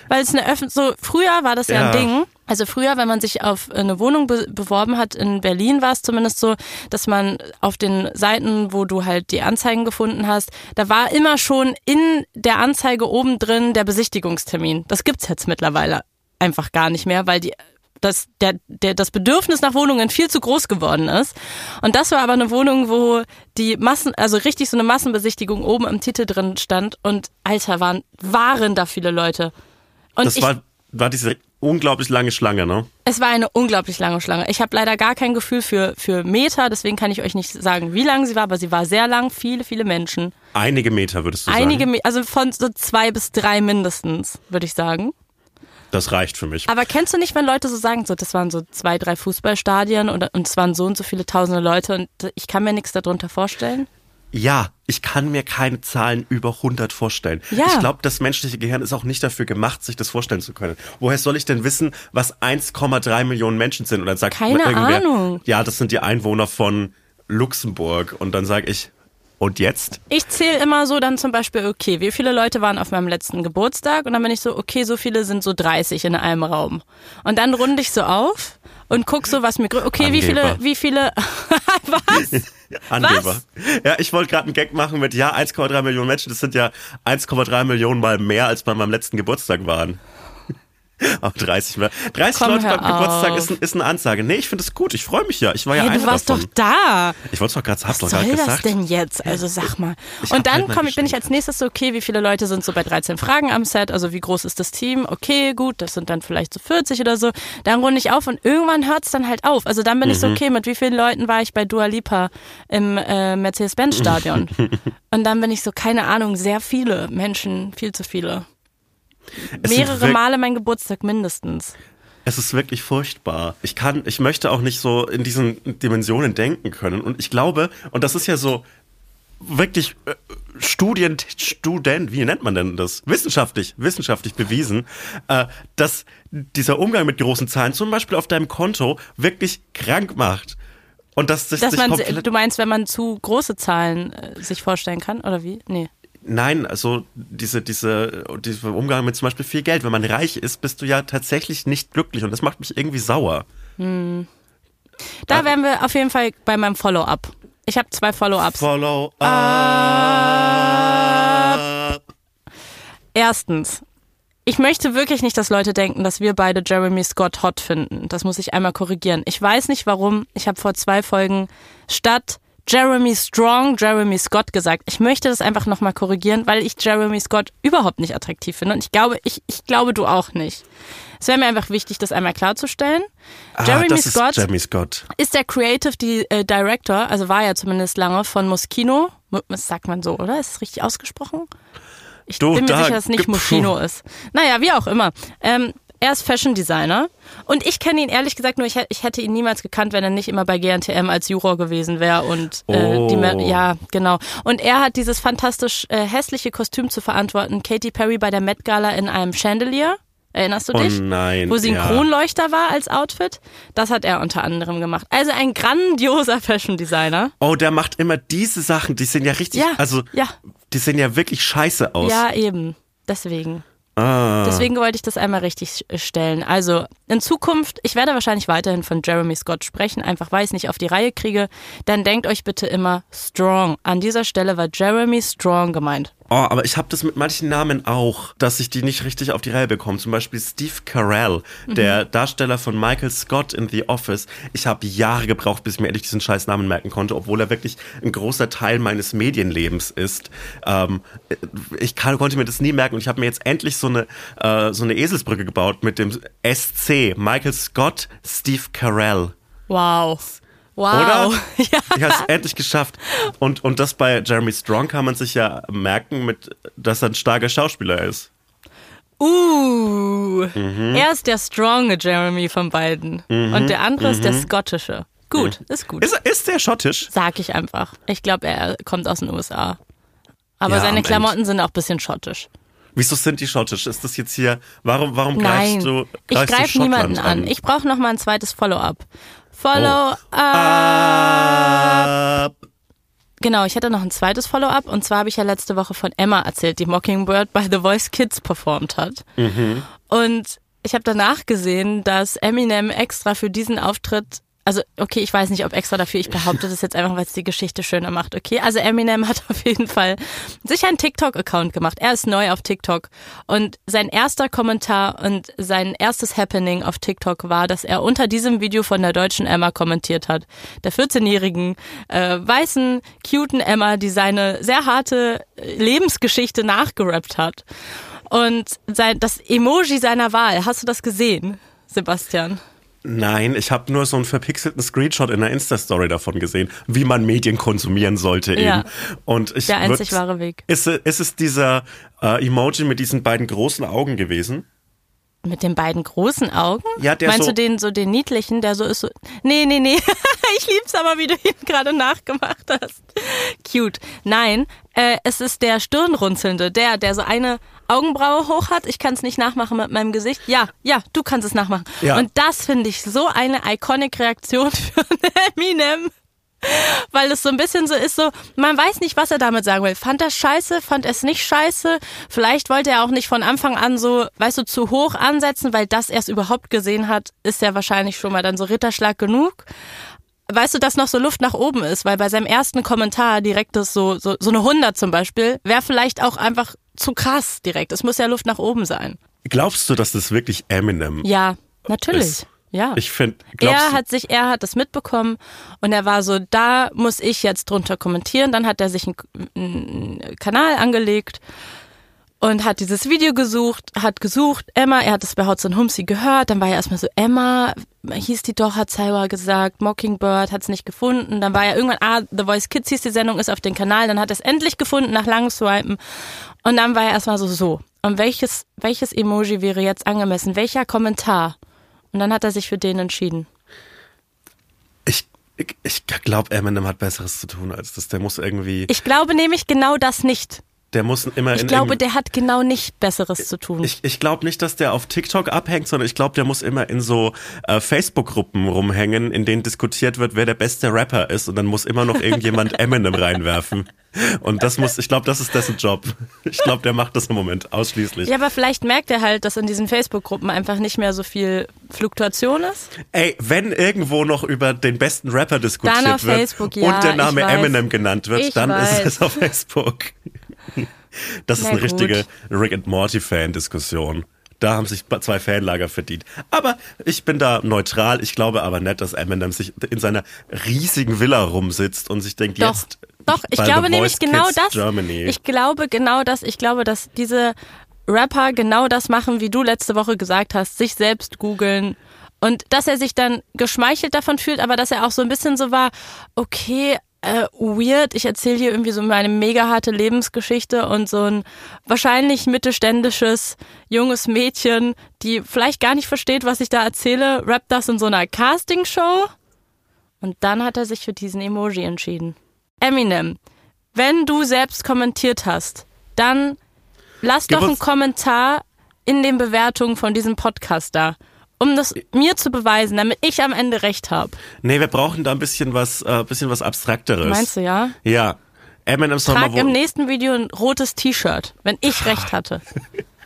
Weil es eine Öffn so früher war das ja, Ja. ein Ding. Also früher, wenn man sich auf eine Wohnung be beworben hat, in Berlin war es zumindest so, dass man auf den Seiten, wo du halt die Anzeigen gefunden hast, da war immer schon in der Anzeige oben drin der Besichtigungstermin. Das gibt's jetzt mittlerweile einfach gar nicht mehr, weil die das, der, der, das Bedürfnis nach Wohnungen viel zu groß geworden ist. Und das war aber eine Wohnung, wo die Massen, also richtig so eine Massenbesichtigung oben im Titel drin stand und Alter, waren, waren da viele Leute. Und Das ich, war, war diese unglaublich lange Schlange, ne? es war eine unglaublich lange Schlange. Ich habe leider gar kein Gefühl für, für Meter, deswegen kann ich euch nicht sagen, wie lang sie war, aber sie war sehr lang, viele, viele Menschen. Einige Meter, würdest du Einige, sagen. Me- also von so zwei bis drei mindestens, würde ich sagen. Das reicht für mich. Aber kennst du nicht, wenn Leute so sagen, so das waren so zwei, drei Fußballstadien und, und es waren so und so viele tausende Leute und ich kann mir nichts darunter vorstellen? Ja, ich kann mir keine Zahlen über 100 vorstellen. Ja. Ich glaube, das menschliche Gehirn ist auch nicht dafür gemacht, sich das vorstellen zu können. Woher soll ich denn wissen, was 1,3 Millionen Menschen sind? Und dann sagt Keine irgendwer, Ahnung. ja, das sind die Einwohner von Luxemburg. Und dann sage ich, und jetzt? Ich zähle immer so dann zum Beispiel, okay, wie viele Leute waren auf meinem letzten Geburtstag? Und dann bin ich so, okay, so viele sind so 30 in einem Raum. Und dann runde ich so auf und guck so, was mir, okay, wie viele, Angeber. wie viele, was? Angeber. Ja, ich wollte gerade einen Gag machen mit, ja, 1,3 Millionen Menschen, das sind ja 1,3 Millionen mal mehr, als bei meinem letzten Geburtstag waren. Auf 30, mehr. 30 Komm, Leute beim Geburtstag ist, ist eine Ansage. Nee, ich finde es gut. Ich freue mich ja. Ich war ja Hey, einer du warst davon. doch da. Ich wollte es doch gerade, doch Was soll das gesagt. denn jetzt? Also sag mal. Ich Und dann halt mal komm, bin ich als nächstes so, okay, wie viele Leute sind so bei 13 Fragen am Set? Also wie groß ist das Team? Okay, gut, das sind dann vielleicht so 40 oder so. Dann runde ich auf und irgendwann hört's dann halt auf. Also dann bin ich Mhm. so, okay, mit wie vielen Leuten war ich bei Dua Lipa im äh, Mercedes-Benz-Stadion? und dann bin ich so, keine Ahnung, sehr viele Menschen, viel zu viele. Es Mehrere Male mein Geburtstag mindestens. Es ist wirklich furchtbar. Ich kann, ich möchte auch nicht so in diesen Dimensionen denken können. Und ich glaube, und das ist ja so wirklich äh, Studien, Student, wie nennt man denn das? Wissenschaftlich, wissenschaftlich bewiesen, äh, dass dieser Umgang mit großen Zahlen, zum Beispiel auf deinem Konto, wirklich krank macht. Und dass das Dass sich man, du meinst, wenn man zu große Zahlen äh, sich vorstellen kann, oder wie? Nee. Nein, also diese, diese, dieser Umgang mit zum Beispiel viel Geld. Wenn man reich ist, bist du ja tatsächlich nicht glücklich und das macht mich irgendwie sauer. Da wären wir auf jeden Fall bei meinem Follow-up. Ich habe zwei Follow-ups. Follow up. Erstens, ich möchte wirklich nicht, dass Leute denken, dass wir beide Jeremy Scott hot finden. Das muss ich einmal korrigieren. Ich weiß nicht warum. Ich habe vor zwei Folgen statt Jeremy Strong Jeremy Scott gesagt. Ich möchte das einfach nochmal korrigieren, weil ich Jeremy Scott überhaupt nicht attraktiv finde. Und ich glaube, ich, ich glaube, du auch nicht. Es wäre mir einfach wichtig, das einmal klarzustellen. Ah, Jeremy das ist Scott Jeremy Scott. ist der Creative äh, Director, also war er zumindest lange von Moschino. Mo- Das sagt man so, oder? Ist es richtig ausgesprochen? Ich Du, bin mir da- sicher, dass es nicht. Moschino ist. Naja, wie auch immer. Ähm, er ist Fashion Designer und ich kenne ihn ehrlich gesagt nur, ich, ich hätte ihn niemals gekannt, wenn er nicht immer bei GNTM als Juror gewesen wäre und äh, die, Oh. ja, genau. Und er hat dieses fantastisch äh, hässliche Kostüm zu verantworten, Katy Perry bei der Met Gala in einem Chandelier. Erinnerst du Oh dich? nein, Wo sie ein ja. Kronleuchter war als Outfit. Das hat er unter anderem gemacht. Also ein grandioser Fashion Designer. Oh, der macht immer diese Sachen, die sehen ja richtig, Ja, also ja. die sehen ja wirklich scheiße aus. Ja, eben. Deswegen. Ah. Deswegen wollte ich das einmal richtig stellen. Also in Zukunft, ich werde wahrscheinlich weiterhin von Jeremy Scott sprechen, einfach weil ich es nicht auf die Reihe kriege. Dann denkt euch bitte immer Strong. An dieser Stelle war Jeremy Strong gemeint. Oh, aber ich habe das mit manchen Namen auch, dass ich die nicht richtig auf die Reihe bekomme. Zum Beispiel Steve Carell, Mhm. der Darsteller von Michael Scott in The Office. Ich habe Jahre gebraucht, bis ich mir endlich diesen scheiß Namen merken konnte, obwohl er wirklich ein großer Teil meines Medienlebens ist. Ähm, ich kann, konnte mir das nie merken und ich habe mir jetzt endlich so eine, äh, so eine Eselsbrücke gebaut mit dem SC. Michael Scott, Steve Carell. Wow. Wow. Oder? Ja. Ich habe es endlich geschafft. Und, und das bei Jeremy Strong kann man sich ja merken, mit, dass er ein starker Schauspieler ist. Uh. Mhm. Er ist der stronge Jeremy von beiden. Und der andere ist der Mhm. skottische. Gut, ist gut. Ist, er- ist der schottisch? Sag ich einfach. Ich glaube, er kommt aus den USA. Aber Ja, seine Ende. Klamotten sind auch ein bisschen schottisch. Wieso sind die schottisch? Ist das jetzt hier, warum, warum Nein, greifst du ich greifst du greife Schottland niemanden an. Ich brauche noch mal ein zweites Follow-up. Follow-up. Ab. Genau, ich hatte noch ein zweites Follow-up und zwar habe ich ja letzte Woche von Emma erzählt, die Mockingbird bei The Voice Kids performt hat. Und ich habe danach gesehen, dass Eminem extra für diesen Auftritt also okay, ich weiß nicht, ob extra dafür, ich behaupte das jetzt einfach, weil es die Geschichte schöner macht, okay? Also Eminem hat auf jeden Fall sich einen TikTok-Account gemacht. Er ist neu auf TikTok und sein erster Kommentar und sein erstes Happening auf TikTok war, dass er unter diesem Video von der deutschen Emma kommentiert hat. Der 14-jährigen, äh, weißen, cuten Emma, die seine sehr harte äh, Lebensgeschichte nachgerappt hat. Und sein, das Emoji seiner Wahl, hast du das gesehen, Sebastian? Nein, ich habe nur so einen verpixelten Screenshot in der Insta-Story davon gesehen, wie man Medien konsumieren sollte eben. Ja. Und ich Der würd- einzig wahre Weg. Ist, es- ist es dieser äh, Emoji mit diesen beiden großen Augen gewesen? Mit den beiden großen Augen? Ja, der Meinst so- du den so den niedlichen, der so ist so. Nee, nee, nee. ich lieb's aber, wie du ihn gerade nachgemacht hast. Cute. Nein, äh, es ist der Stirnrunzelnde, der, der so eine Augenbraue hoch hat. Ich kann es nicht nachmachen mit meinem Gesicht. Ja, ja, du kannst es nachmachen. Ja. Und das finde ich so eine iconic Reaktion für Eminem. Weil es so ein bisschen so ist, so, man weiß nicht, was er damit sagen will. Fand er scheiße, fand er es nicht scheiße? Vielleicht wollte er auch nicht von Anfang an so, weißt du, zu hoch ansetzen, weil das er es überhaupt gesehen hat, ist ja wahrscheinlich schon mal dann so Ritterschlag genug. Weißt du, dass noch so Luft nach oben ist, weil bei seinem ersten Kommentar direkt das so, so, so eine 100 zum Beispiel, wäre vielleicht auch einfach zu krass direkt. Es muss ja Luft nach oben sein. Glaubst du, dass das wirklich Eminem Ja, natürlich. ist? Ja. Ich finde, er hat sich, er hat das mitbekommen und er war so, da muss ich jetzt drunter kommentieren. Dann hat er sich einen, einen Kanal angelegt und hat dieses Video gesucht, hat gesucht, Emma, er hat es bei Hudson Humsey gehört, dann war er erstmal so, Emma, hieß die doch, hat Saiwa gesagt, Mockingbird hat es nicht gefunden, dann war er irgendwann, ah, The Voice Kids hieß die Sendung, ist auf den Kanal, dann hat er es endlich gefunden nach langem Swipen und dann war er erstmal so, so, und welches, welches Emoji wäre jetzt angemessen, welcher Kommentar? Und dann hat er sich für den entschieden. ich, ich, ich glaube, Eminem hat Besseres zu tun als das. Der muss irgendwie, Ich glaube nämlich genau das nicht. Der muss immer Ich in glaube, irgendeinem- der hat genau nicht Besseres zu tun. Ich, ich glaube nicht, dass der auf TikTok abhängt, sondern ich glaube, der muss immer in so äh, Facebook-Gruppen rumhängen, in denen diskutiert wird, wer der beste Rapper ist und dann muss immer noch irgendjemand Eminem reinwerfen. Und das muss, ich glaube, das ist dessen Job. Ich glaube, der macht das im Moment ausschließlich. ja, aber vielleicht merkt er halt, dass in diesen Facebook-Gruppen einfach nicht mehr so viel Fluktuation ist. Ey, wenn irgendwo noch über den besten Rapper diskutiert wird Facebook, ja, und der Name ich. Eminem genannt wird, Ich dann weiß. ist es auf Facebook. Das ist Na eine gut. richtige Rick and Morty Fan-Diskussion. Da haben sich zwei Fanlager verdient. Aber ich bin da neutral. Ich glaube aber nicht, dass Eminem sich in seiner riesigen Villa rumsitzt und sich denkt, Doch, jetzt. doch, ich glaube nämlich genau Kids das. Germany. Ich glaube genau das. Ich glaube, dass diese Rapper genau das machen, wie du letzte Woche gesagt hast, sich selbst googeln. Und dass er sich dann geschmeichelt davon fühlt, aber dass er auch so ein bisschen so war, okay, äh, weird, ich erzähle hier irgendwie so meine mega harte Lebensgeschichte und so ein wahrscheinlich mittelständisches junges Mädchen, die vielleicht gar nicht versteht, was ich da erzähle, rappt das in so einer Castingshow. Und dann hat er sich für diesen Emoji entschieden. Eminem, wenn du selbst kommentiert hast, dann lass Gib doch einen Kommentar in den Bewertungen von diesem Podcast da, um das mir zu beweisen, damit ich am Ende recht habe. nee, wir brauchen da ein bisschen was, äh, bisschen was Abstrakteres. Meinst du, ja? Ja. Eminem soll Trag im nächsten Video ein rotes T-Shirt, wenn ich recht hatte.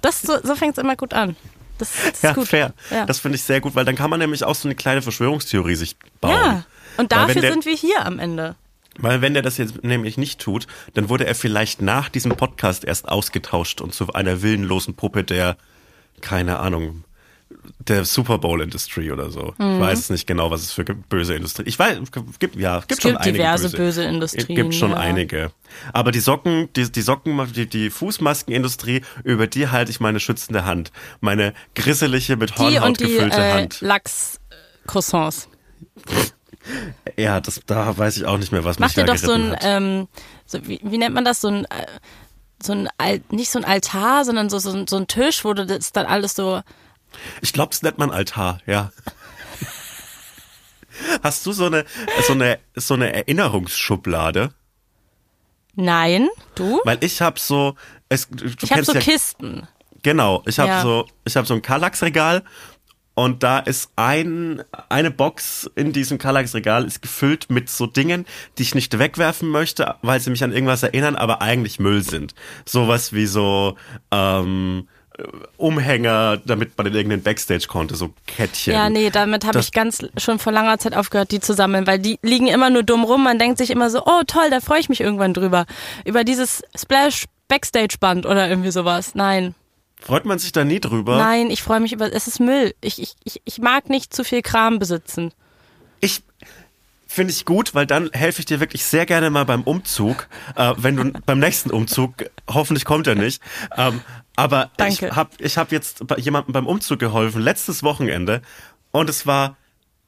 Das so, so fängt es immer gut an. Das, das ist Ja, gut. fair. Ja. Das finde ich sehr gut, weil dann kann man nämlich auch so eine kleine Verschwörungstheorie sich bauen. ja. Und dafür der, sind wir hier am Ende. Weil wenn der das jetzt nämlich nicht tut, dann wurde er vielleicht nach diesem Podcast erst ausgetauscht und zu einer willenlosen Puppe der, keine Ahnung, der Super Bowl Industrie oder so. Mhm. Ich weiß es nicht genau, was es für böse Industrie. Ich weiß, gibt ja, gibt Es schon gibt einige diverse böse, böse Industrien, Gibt schon ja. einige. Aber die Socken, die, die Socken, die, die Fußmaskenindustrie, über die halte ich meine schützende Hand. Meine grisselige, mit Die Hornhaut und die gefüllte äh, Hand. Lachs-Croissants. Ja, das, da weiß ich auch nicht mehr, was Mach mich dir da doch so ein, ähm, so, wie, wie nennt man das, so ein, äh, so ein, nicht so ein Altar, sondern so, so, so ein Tisch, wo du das dann alles so, Ich glaube, es nennt man Altar, ja. Hast du so eine, so eine, so eine Erinnerungsschublade? nein, du? Weil ich habe so, es, du Ich habe so ja, Kisten. genau, ich habe Ja. so, ich habe so ein Kallax-Regal und da ist ein, eine Box in diesem Kallax-Regal ist gefüllt mit so Dingen, die ich nicht wegwerfen möchte, weil sie mich an irgendwas erinnern, aber eigentlich Müll sind. Sowas wie so, ähm, Umhänger, damit man in irgendeinen Backstage konnte, so Kettchen. Ja, nee, damit habe ich ganz schon vor langer Zeit aufgehört, die zu sammeln, weil die liegen immer nur dumm rum. Man denkt sich immer so, oh toll, da freue ich mich irgendwann drüber. Über dieses Splash Backstage Band oder irgendwie sowas. Nein, Freut man sich da nie drüber? nein, ich freue mich über, es ist Müll. Ich, ich, ich, ich mag nicht zu viel Kram besitzen. Ich finde ich gut, weil dann helfe ich dir wirklich sehr gerne mal beim Umzug, äh, wenn du beim nächsten Umzug, hoffentlich kommt er nicht, ähm, aber Danke. ich habe ich hab jetzt bei jemandem beim Umzug geholfen, letztes Wochenende und es war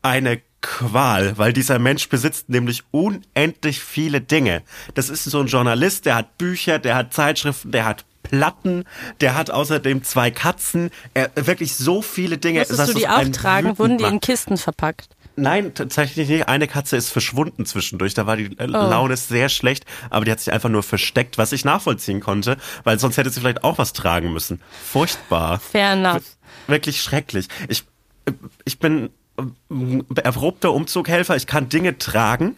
eine Qual, weil dieser Mensch besitzt nämlich unendlich viele Dinge. Das ist so ein Journalist, der hat Bücher, der hat Zeitschriften, der hat Platten, der hat außerdem zwei Katzen, er, wirklich so viele Dinge. Musstest dass du die auftragen? Wurden die in Kisten verpackt? Nein, tatsächlich nicht. Eine Katze ist verschwunden zwischendurch. Da war die Oh. äh, Laune sehr schlecht, aber die hat sich einfach nur versteckt, was ich nachvollziehen konnte, weil sonst hätte sie vielleicht auch was tragen müssen. Furchtbar. Fair enough. Wirklich schrecklich. Ich, äh, ich bin äh, erprobter Umzughelfer. Ich kann Dinge tragen,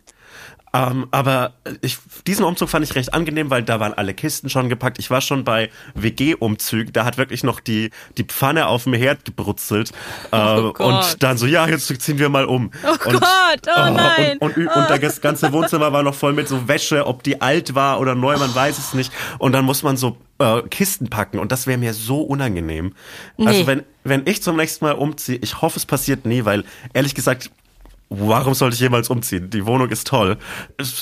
Ähm, aber ich, diesen Umzug fand ich recht angenehm, weil da waren alle Kisten schon gepackt. Ich war schon bei WG-Umzügen, da hat wirklich noch die, die Pfanne auf dem Herd gebrutzelt. Äh, Oh und dann so, ja, jetzt ziehen wir mal um. Oh und, Gott, oh nein. Und, und, und, und das ganze Wohnzimmer war noch voll mit so Wäsche, ob die alt war oder neu, man weiß es nicht. Und dann muss man so äh, Kisten packen und das wäre mir so unangenehm. Also Nee. wenn, wenn ich zum nächsten Mal umziehe, ich hoffe, es passiert nie, weil ehrlich gesagt, Warum sollte ich jemals umziehen? Die Wohnung ist toll.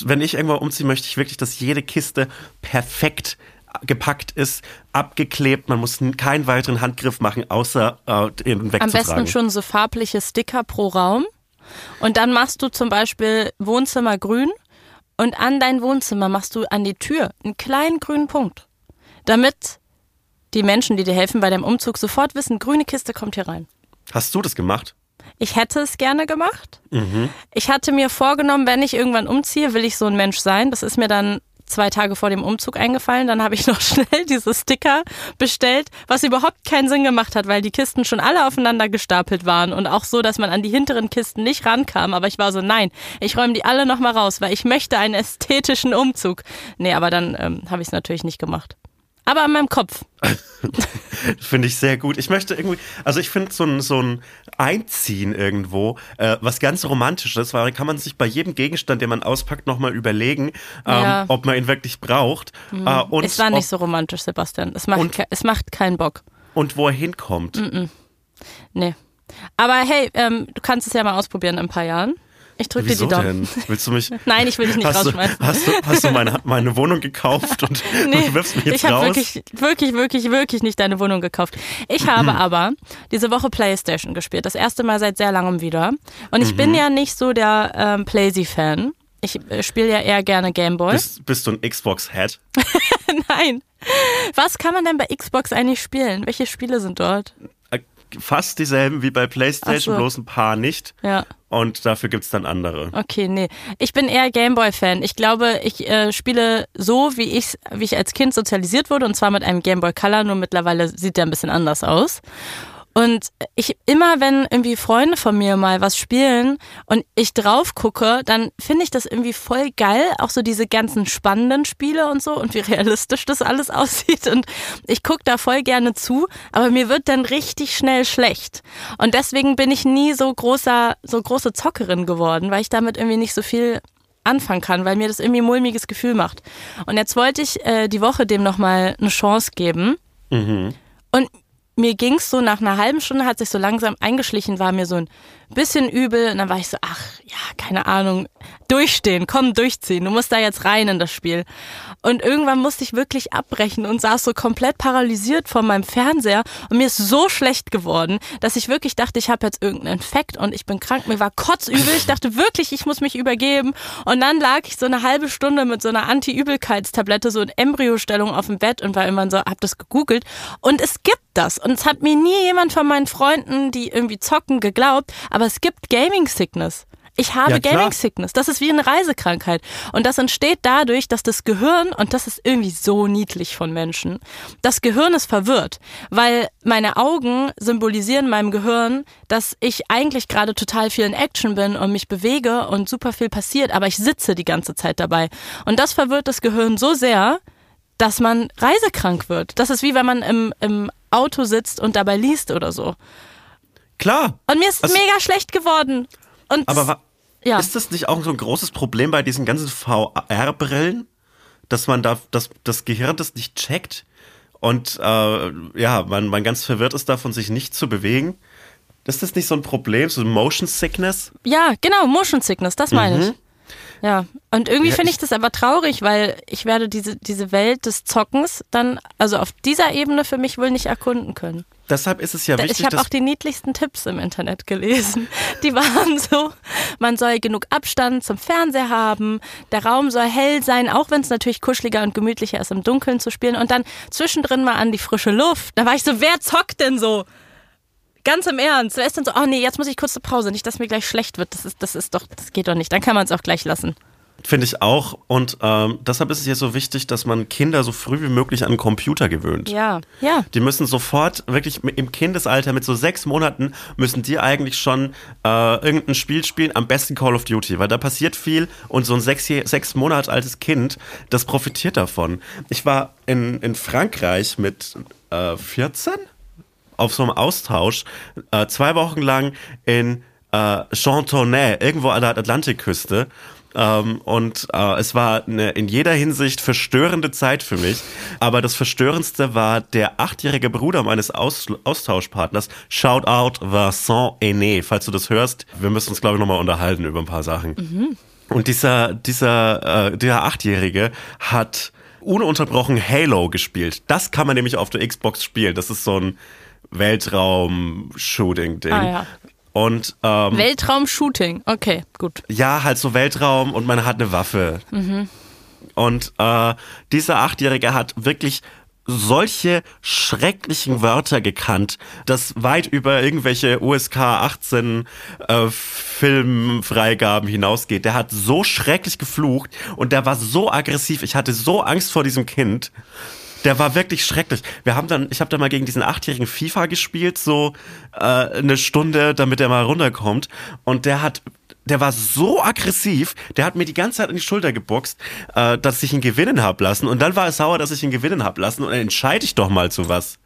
Wenn ich irgendwann umziehe, möchte ich wirklich, dass jede Kiste perfekt gepackt ist, abgeklebt. Man muss keinen weiteren Handgriff machen, außer äh, Am wegzutragen. besten schon so farbliche Sticker pro Raum. Und dann machst du zum Beispiel Wohnzimmer grün und an dein Wohnzimmer machst du an die Tür einen kleinen grünen Punkt. Damit die Menschen, die dir helfen bei deinem Umzug, sofort wissen, grüne Kiste kommt hier rein. Hast du das gemacht? Ich hätte es gerne gemacht. Ich hatte mir vorgenommen, wenn ich irgendwann umziehe, will ich so ein Mensch sein. Das ist mir dann zwei Tage vor dem Umzug eingefallen. Dann habe ich noch schnell diese Sticker bestellt, was überhaupt keinen Sinn gemacht hat, weil die Kisten schon alle aufeinander gestapelt waren und auch so, dass man an die hinteren Kisten nicht rankam. Aber ich war so, nein, ich räume die alle nochmal raus, weil ich möchte einen ästhetischen Umzug. Nee, aber dann ähm, habe ich es natürlich nicht gemacht. Aber an meinem Kopf. Finde ich sehr gut. Ich möchte irgendwie, also ich finde so ein, so ein Einziehen irgendwo, äh, was ganz Romantisches, weil kann man sich bei jedem Gegenstand, den man auspackt, nochmal überlegen, ähm, Ja. ob man ihn wirklich braucht. Äh, und, es war nicht ob, so romantisch, Sebastian. Es macht, Und- es macht keinen Bock. und wo er hinkommt. Nee. Aber hey, ähm, du kannst es ja mal ausprobieren in ein paar Jahren. Ich drücke dir die Daumen. denn? Willst du mich? Nein, ich will dich nicht hast du, rausschmeißen. hast du, hast du meine, meine Wohnung gekauft und, Nee, und wirfst mich jetzt ich habe raus? wirklich, wirklich, wirklich, wirklich nicht deine Wohnung gekauft. Ich habe aber diese Woche Playstation gespielt. Das erste Mal seit sehr langem wieder. Und ich Mhm. bin ja nicht so der ähm, Playsy-Fan. Ich äh, spiele ja eher gerne Gameboy. bist, bist du ein Xbox-Head? Nein. Was kann man denn bei Xbox eigentlich spielen? Welche Spiele sind dort? Fast dieselben wie bei PlayStation, so. bloß ein paar nicht. Ja. Und dafür gibt's dann andere. Okay, nee. Ich bin eher Gameboy-Fan. Ich glaube, ich äh, spiele so, wie ich, wie ich als Kind sozialisiert wurde, und zwar mit einem Gameboy Color, nur mittlerweile sieht der ein bisschen anders aus. Und ich, immer wenn irgendwie Freunde von mir mal was spielen und ich drauf gucke, dann finde ich das irgendwie voll geil. Auch so diese ganzen spannenden Spiele und so und wie realistisch das alles aussieht. Und ich gucke da voll gerne zu, aber mir wird dann richtig schnell schlecht. Und deswegen bin ich nie so großer, so große Zockerin geworden, weil ich damit irgendwie nicht so viel anfangen kann, weil mir das irgendwie mulmiges Gefühl macht. Und jetzt wollte ich äh, die Woche dem nochmal eine Chance geben. Und mir ging's so nach einer halben Stunde, hat sich so langsam eingeschlichen, war mir so ein bisschen übel. Und dann war ich so, ach ja, keine Ahnung, durchstehen, komm, durchziehen. Du musst da jetzt rein in das Spiel. Und irgendwann musste ich wirklich abbrechen und saß so komplett paralysiert vor meinem Fernseher. Und mir ist so schlecht geworden, dass ich wirklich dachte, ich habe jetzt irgendeinen Infekt und ich bin krank. Mir war kotzübel. Ich dachte wirklich, ich muss mich übergeben. Und dann lag ich so eine halbe Stunde mit so einer Anti-Übelkeitstablette so in Embryostellung auf dem Bett und war immer so, hab das gegoogelt. Und es gibt das. Und es hat mir nie jemand von meinen Freunden, die irgendwie zocken, geglaubt. Aber es gibt Gaming Sickness. Ich habe Ja. Gaming Sickness. Das ist wie eine Reisekrankheit. Und das entsteht dadurch, dass das Gehirn, und das ist irgendwie so niedlich von Menschen, das Gehirn ist verwirrt, weil meine Augen symbolisieren meinem Gehirn, dass ich eigentlich gerade total viel in Action bin und mich bewege und super viel passiert, aber ich sitze die ganze Zeit dabei. Und das verwirrt das Gehirn so sehr, dass man reisekrank wird. Das ist wie wenn man im, im Auto sitzt und dabei liest oder so. Klar. Und mir ist Also- mega schlecht geworden. Und Aber ja. ist das nicht auch so ein großes Problem bei diesen ganzen VR-Brillen, dass man da, dass das Gehirn das nicht checkt und äh, ja, man, man ganz verwirrt ist davon, sich nicht zu bewegen? Ist das nicht so ein Problem, so Motion Sickness? Ja, genau, Motion Sickness, das meine ich. Ja, und irgendwie Mhm. Ja, finde ich- ich das aber traurig, weil ich werde diese, diese Welt des Zockens dann, also auf dieser Ebene für mich wohl nicht erkunden können. Deshalb ist es ja wichtig, ich habe auch die niedlichsten Tipps im Internet gelesen. Die waren so, man soll genug Abstand zum Fernseher haben, der Raum soll hell sein, auch wenn es natürlich kuscheliger und gemütlicher ist, im Dunkeln zu spielen und dann zwischendrin mal an die frische Luft. Da war ich so, wer zockt denn so? Ganz im Ernst. Wer ist denn so, oh nee, jetzt muss ich kurz eine Pause, nicht, dass mir gleich schlecht wird. Das ist, das ist doch, das geht doch nicht. Dann kann man es auch gleich lassen. Finde ich auch. Und ähm, deshalb ist es jetzt so wichtig, dass man Kinder so früh wie möglich an den Computer gewöhnt. Ja, ja. Die müssen sofort, wirklich im Kindesalter, mit so sechs Monaten, müssen die eigentlich schon äh, irgendein Spiel spielen, am besten Call of Duty, weil da passiert viel und so ein sechs, sechs Monate altes Kind, das profitiert davon. Ich war in, in Frankreich mit äh, 14 auf so einem Austausch, äh, zwei Wochen lang in äh, Chantonay, irgendwo an der Atlantikküste. Ähm, und äh, es war eine in jeder Hinsicht verstörende Zeit für mich. Aber das Verstörendste war der achtjährige Bruder meines Aus Austauschpartners. Shout out Vincent Aîné, falls du das hörst. Wir müssen uns, glaube ich, nochmal unterhalten über ein paar Sachen. Und dieser, dieser, äh, der Achtjährige hat ununterbrochen Halo gespielt. Das kann man nämlich auf der Xbox spielen. Das ist so ein Weltraum-Shooting-Ding. Ah, ja. Und ähm, Weltraum-Shooting. Okay, gut. ja, halt so Weltraum und man hat eine Waffe. Und äh, dieser Achtjährige hat wirklich solche schrecklichen Wörter gekannt, das weit über irgendwelche USK 18 äh, Filmfreigaben hinausgeht. Der hat so schrecklich geflucht und der war so aggressiv. Ich hatte so Angst vor diesem Kind. Der war wirklich schrecklich. Wir haben dann, ich habe da mal gegen diesen achtjährigen FIFA gespielt, so äh, eine Stunde, damit er mal runterkommt. Und der hat, der war so aggressiv, der hat mir die ganze Zeit an die Schulter geboxt, äh, dass ich ihn gewinnen hab lassen. Und dann war er sauer, dass ich ihn gewinnen hab lassen. Und dann entscheide ich doch mal zu was.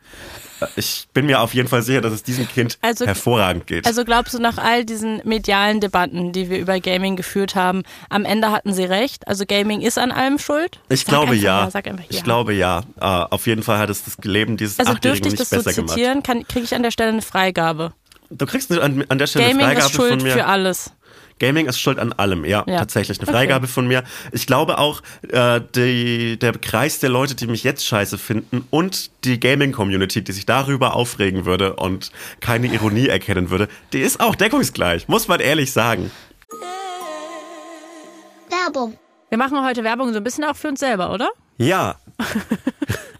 Ich bin mir auf jeden Fall sicher, dass es diesem Kind Also- hervorragend geht. Also glaubst du, nach all diesen medialen Debatten, die wir über Gaming geführt haben, am Ende hatten sie recht? Also Gaming ist an allem schuld? ich Sag glaube ja. Sag einfach ja. Ich glaube ja. Äh, auf jeden Fall hat es das Leben dieses also Achtjährigen dürfte ich nicht das so besser gemacht. zitieren? Kriege ich an der Stelle eine Freigabe? Du kriegst an, an der Stelle Gaming eine Freigabe ist schuld von mir. für alles. Gaming ist schuld an allem, ja, Ja. tatsächlich. Eine Okay. Freigabe von mir. Ich glaube auch, äh, die, der Kreis der Leute, die mich jetzt scheiße finden und die Gaming-Community, die sich darüber aufregen würde und keine Ironie erkennen würde, die ist auch deckungsgleich, muss man ehrlich sagen. Werbung. Wir machen heute Werbung so ein bisschen auch für uns selber, oder? Ja.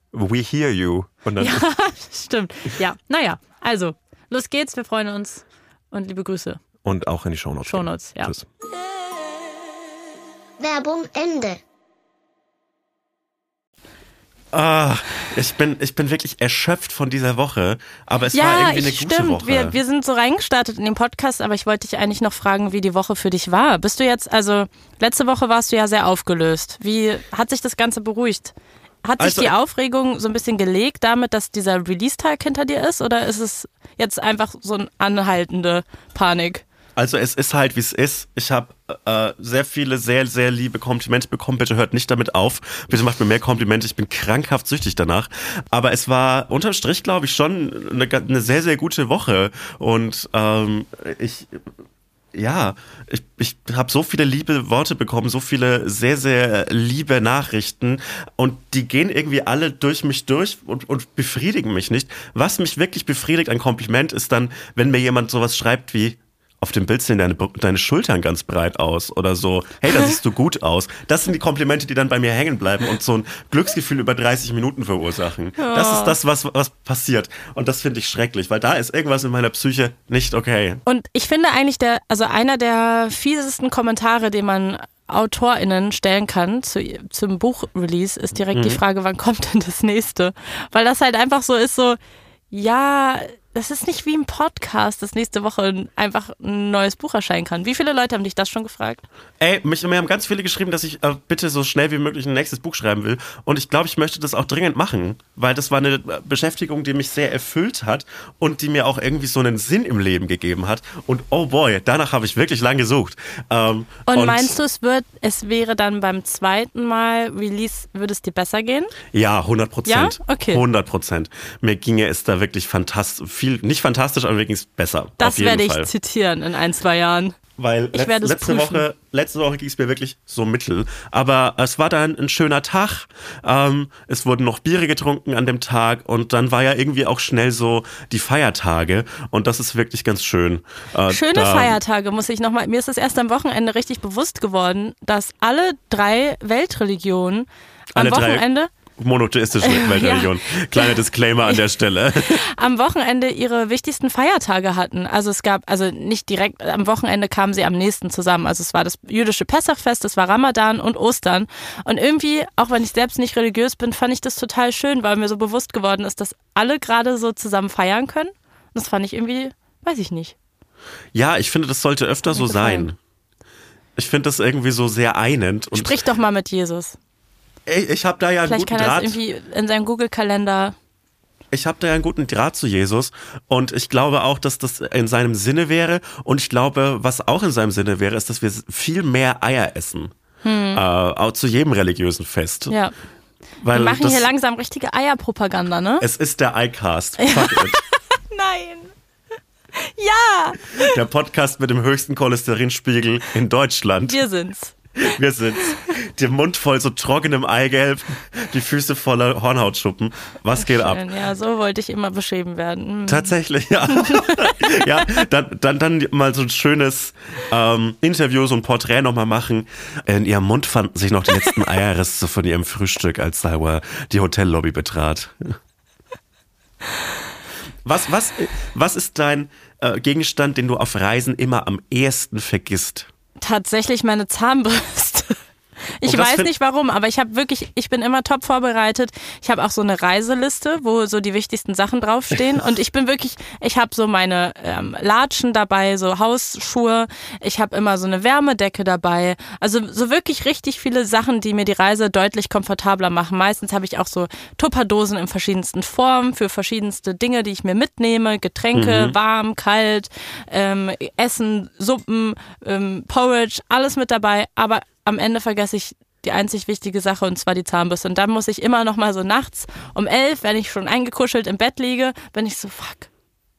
We hear you. Und dann Ja, stimmt. Ja, naja, also, los geht's, wir freuen uns und liebe Grüße. und auch in die Shownotes. Shownotes, ja. Tschüss. Werbung Ende. Ah, ich bin, ich bin wirklich erschöpft von dieser Woche, aber es war Ja, irgendwie eine ich, gute stimmt. Woche. Wir, wir sind so reingestartet in den Podcast, aber ich wollte dich eigentlich noch fragen, wie die Woche für dich war. Bist du jetzt, also letzte Woche warst du ja sehr aufgelöst. Wie hat sich das Ganze beruhigt? Hat sich Also- die Aufregung so ein bisschen gelegt damit, dass dieser Release-Tag hinter dir ist? Oder ist es jetzt einfach so eine anhaltende Panik? Also es ist halt, wie es ist. Ich habe äh, sehr viele, sehr, sehr liebe Komplimente bekommen. Bitte hört nicht damit auf. Bitte macht mir mehr Komplimente. Ich bin krankhaft süchtig danach. Aber es war unterm Strich, glaube ich, schon eine, eine sehr, sehr gute Woche. Und ähm, ich ja, ich, ich habe so viele liebe Worte bekommen, so viele sehr, sehr liebe Nachrichten und die gehen irgendwie alle durch mich durch und, und befriedigen mich nicht. Was mich wirklich befriedigt, ein Kompliment, ist dann, wenn mir jemand sowas schreibt wie, auf dem Bild sehen deine, deine Schultern ganz breit aus oder so, hey, da siehst du gut aus. Das sind die Komplimente, die dann bei mir hängen bleiben und so ein Glücksgefühl über 30 Minuten verursachen. Das ist das, was, was passiert. Und das finde ich schrecklich, weil da ist irgendwas in meiner Psyche nicht okay. Und ich finde eigentlich der, also einer der fiesesten Kommentare, den man AutorInnen stellen kann zu, zum Buchrelease, ist direkt die Frage, wann kommt denn das nächste? Weil das halt einfach so ist, so, ja, das ist nicht wie ein Podcast, dass nächste Woche einfach ein neues Buch erscheinen kann. Wie viele Leute haben dich das schon gefragt? Ey, mich, mir haben ganz viele geschrieben, dass ich äh, bitte so schnell wie möglich ein nächstes Buch schreiben will. Und ich glaube, ich möchte das auch dringend machen, weil das war eine Beschäftigung, die mich sehr erfüllt hat und die mir auch irgendwie so einen Sinn im Leben gegeben hat. Und oh boy, danach habe ich wirklich lang gesucht. Ähm, Und, meinst du, es wird, es wäre dann beim zweiten Mal Release, würde es dir besser gehen? Ja, 100 Prozent. Ja? Okay. 100 Prozent. Mir ginge es da wirklich fantastisch, viel, nicht fantastisch, aber wirklich besser. Das werde ich Fall. zitieren in ein, zwei Jahren. Weil letz, letzte, prüfen. Woche, letzte Woche ging es mir wirklich so mittel. Aber es war dann ein schöner Tag. Ähm, es wurden noch Biere getrunken an dem Tag und dann war ja irgendwie auch schnell so die Feiertage und das ist wirklich ganz schön. Äh, Schöne Feiertage, muss ich nochmal. Mir ist es erst am Wochenende richtig bewusst geworden, dass alle drei Weltreligionen am Alle drei Wochenende, Monotheistische Weltreligionen. Kleiner Disclaimer an der Stelle. am Wochenende ihre wichtigsten Feiertage hatten. Also es gab, also nicht direkt, am Wochenende kamen sie am nächsten zusammen. Also es war das jüdische Pessachfest, es war Ramadan und Ostern. Und irgendwie, auch wenn ich selbst nicht religiös bin, fand ich das total schön, weil mir so bewusst geworden ist, dass alle gerade so zusammen feiern können. Und das fand ich irgendwie, weiß ich nicht. Ja, ich finde, das sollte öfter so gefallen. sein. Ich finde das irgendwie so sehr einend. Und Sprich doch mal mit Jesus. Ey, ich habe da ja einen Vielleicht guten kann er Draht. das irgendwie in seinem Google-Kalender Ich habe da ja einen guten Draht zu Jesus und ich glaube auch, dass das in seinem Sinne wäre und ich glaube, was auch in seinem Sinne wäre, ist, dass wir viel mehr Eier essen. Äh, auch zu jedem religiösen Fest. Hm. Ja. Weil Wir machen das, hier langsam richtige Eierpropaganda, ne? Es ist der iCast. Fuck it. Nein. Ja, Der Podcast mit dem höchsten Cholesterinspiegel in Deutschland. wir sind's. Wir sind der Mund voll so trockenem Eigelb, die Füße voller Hornhautschuppen. Was geht ab? Schön, Ja, so wollte ich immer beschrieben werden. Hm. Tatsächlich, ja. ja, dann, dann, dann mal so ein schönes ähm, Interview, so ein Porträt nochmal machen. In ihrem Mund fanden sich noch die letzten Eierreste von ihrem Frühstück, als Sauer die Hotellobby betrat. Was, was, was ist dein äh, Gegenstand, den du auf Reisen immer am ehesten vergisst? Tatsächlich meine Zahnbürste. Ich weiß nicht warum, aber ich habe wirklich, ich bin immer top vorbereitet. Ich habe auch so eine Reiseliste, wo so die wichtigsten Sachen draufstehen. Und ich bin wirklich, ich habe so meine ähm, Latschen dabei, so Hausschuhe. Ich habe immer so eine Wärmedecke dabei. Also so wirklich richtig viele Sachen, die mir die Reise deutlich komfortabler machen. Meistens habe ich auch so Tupperdosen in verschiedensten Formen für verschiedenste Dinge, die ich mir mitnehme. Getränke, warm, kalt, ähm, Essen, Suppen, ähm, Porridge, alles mit dabei. Aber am Ende vergesse ich die einzig wichtige Sache und zwar die Zahnbürste. Und dann muss ich immer noch mal so nachts um elf, wenn ich schon eingekuschelt im Bett liege, bin ich so, fuck,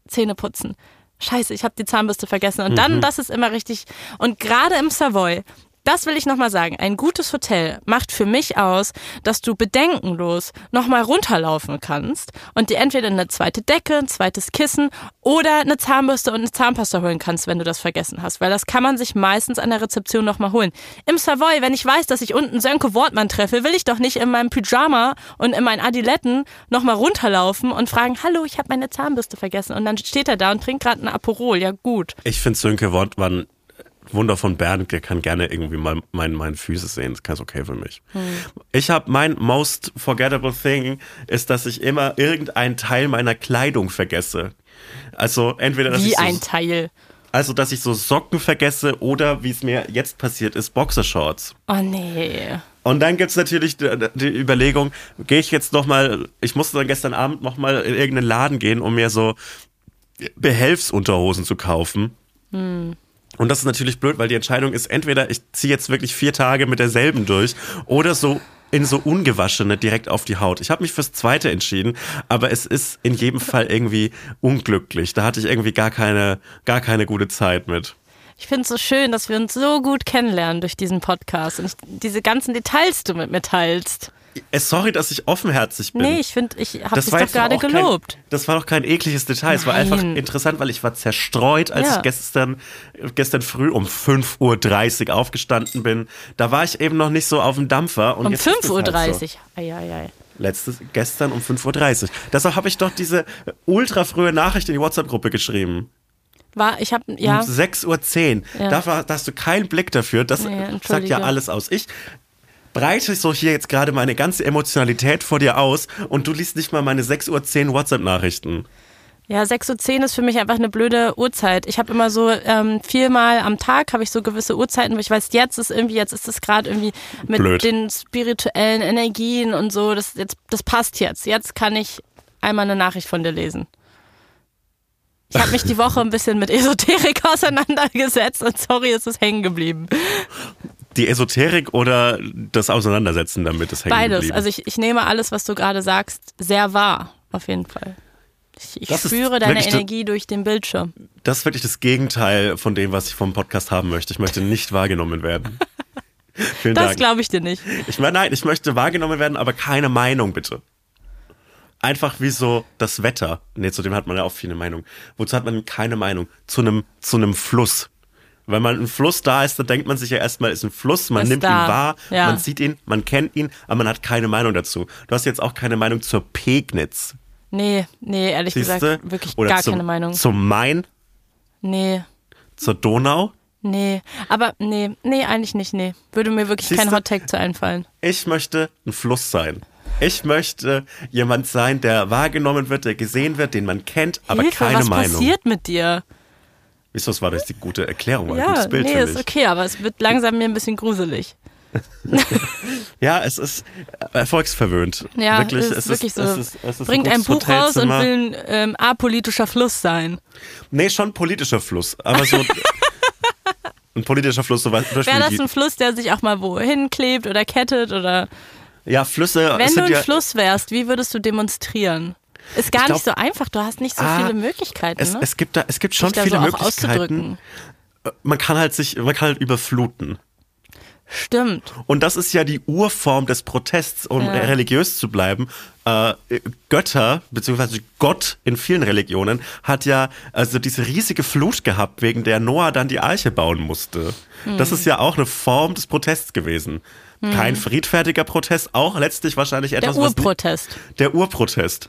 Zähne putzen. Scheiße, ich habe die Zahnbürste vergessen. Und dann, das ist immer richtig. Und gerade im Savoy, das will ich nochmal sagen, ein gutes Hotel macht für mich aus, dass du bedenkenlos nochmal runterlaufen kannst und dir entweder eine zweite Decke, ein zweites Kissen oder eine Zahnbürste und eine Zahnpasta holen kannst, wenn du das vergessen hast. Weil das kann man sich meistens an der Rezeption nochmal holen. Im Savoy, wenn ich weiß, dass ich unten Sönke Wortmann treffe, will ich doch nicht in meinem Pyjama und in meinen Adiletten nochmal runterlaufen und fragen, hallo, ich habe meine Zahnbürste vergessen. Und dann steht er da und trinkt gerade ein Aperol. Ja gut. Ich finde Sönke Wortmann Wunder von Bern, der kann gerne irgendwie mal meine, meine Füße sehen. Das ist ganz okay für mich. Ich habe mein most forgettable thing ist, dass ich immer irgendeinen Teil meiner Kleidung vergesse. Also entweder dass Wie ich so, ein Teil. also dass ich so Socken vergesse oder wie es mir jetzt passiert ist Boxershorts. Oh nee. Und dann gibt's natürlich die, die Überlegung, gehe ich jetzt nochmal, ich musste dann gestern Abend nochmal in irgendeinen Laden gehen, um mir so Behelfsunterhosen zu kaufen. Und das ist natürlich blöd, weil die Entscheidung ist, entweder ich ziehe jetzt wirklich vier Tage mit derselben durch oder so in so ungewaschene direkt auf die Haut. Ich habe mich fürs zweite entschieden, aber es ist in jedem Fall irgendwie unglücklich. Da hatte ich irgendwie gar keine, gar keine gute Zeit mit. Ich finde es so schön, dass wir uns so gut kennenlernen durch diesen Podcast und diese ganzen Details du mit mir teilst. Äh, Sorry, dass ich offenherzig bin. Nee, ich finde, ich habe dich doch gerade auch kein- gelobt. das war doch kein ekliges Detail. Es war einfach interessant, weil ich war zerstreut, als Ja. ich gestern, gestern früh um 5.30 Uhr aufgestanden bin. Da war ich eben noch nicht so auf dem Dampfer. Und Um jetzt ist es 5.30 halt Uhr. so. Ei, ei, ei. Letztes, gestern um 5.30 Uhr. Deshalb habe ich doch diese ultra frühe Nachricht in die WhatsApp-Gruppe geschrieben. War, ich habe, ja, Um 6.10 Uhr. Ja. Da, war, da hast du keinen Blick dafür. Das Nee, sagt ja alles aus. Ich breite so hier jetzt gerade meine ganze Emotionalität vor dir aus und du liest nicht mal meine 6.10 Uhr WhatsApp-Nachrichten. Ja, 6.10 Uhr ist für mich einfach eine blöde Uhrzeit. Ich habe immer so ähm, viermal am Tag habe ich so gewisse Uhrzeiten, wo ich weiß, jetzt ist irgendwie, jetzt ist es gerade irgendwie mit Blöd. den spirituellen Energien und so, das, jetzt, das passt jetzt. Jetzt kann ich einmal eine Nachricht von dir lesen. Ich habe mich die Woche ein bisschen mit Esoterik auseinandergesetzt und sorry, es ist hängen geblieben. Die Esoterik oder das Auseinandersetzen damit ist hängen Beides. geblieben? Also ich, ich nehme alles, was du gerade sagst, sehr wahr, auf jeden Fall. Ich, ich spüre deine Energie durch den Bildschirm. Das ist wirklich das Gegenteil von dem, was ich vom Podcast haben möchte. Ich möchte nicht wahrgenommen werden. Vielen Das glaube ich dir nicht. Ich meine, nein, ich möchte wahrgenommen werden, aber keine Meinung, bitte. Einfach wie so das Wetter. Nee, zu dem hat man ja auch viele Meinungen. Wozu hat man keine Meinung? Zu einem, zu einem Fluss. Wenn man ein Fluss da ist, dann denkt man sich ja erstmal, ist ein Fluss, man Ist nimmt da. ihn wahr, Ja. man sieht ihn, man kennt ihn, aber man hat keine Meinung dazu. Du hast jetzt auch keine Meinung zur Pegnitz. Nee, nee, ehrlich Siehste? gesagt, wirklich Oder gar zum, keine Meinung. Zum Main, Nee, zur Donau. nee. Aber nee, nee, eigentlich nicht, nee. Würde mir wirklich kein Siehste? Hot Take zu einfallen. Ich möchte ein Fluss sein. Ich möchte jemand sein, der wahrgenommen wird, der gesehen wird, den man kennt, aber Hilfe, keine was Meinung. passiert mit dir? Wieso, das war das die gute Erklärung, ein Ja, gutes Bild nee, ist okay, aber es wird langsam mir ein bisschen gruselig. Ja, es ist erfolgsverwöhnt. Ja, wirklich, ist es wirklich ist, so. Es ist, es ist Bringt ein gutes Buch raus und will ein ähm, apolitischer Fluss sein. Nee, schon politischer Fluss, aber so ein politischer Fluss, so Wäre das ein Fluss, der sich auch mal wohin klebt oder kettet oder ja, Flüsse wenn du ein ja, Fluss wärst, wie würdest du demonstrieren? Ist gar Ich nicht so einfach, du hast nicht so Ah, viele Möglichkeiten, es, ne? es gibt da, es gibt schon viele so Möglichkeiten. Man kann halt sich, man kann halt überfluten. Stimmt. Und das ist ja die Urform des Protests, um Ja. religiös zu bleiben. Äh, Götter, beziehungsweise Gott in vielen Religionen, hat ja also diese riesige Flut gehabt, wegen der Noah dann die Arche bauen musste. Das Hm. ist ja auch eine Form des Protests gewesen. Kein friedfertiger Protest, auch letztlich wahrscheinlich Der etwas, was nicht- Urprotest. der Urprotest.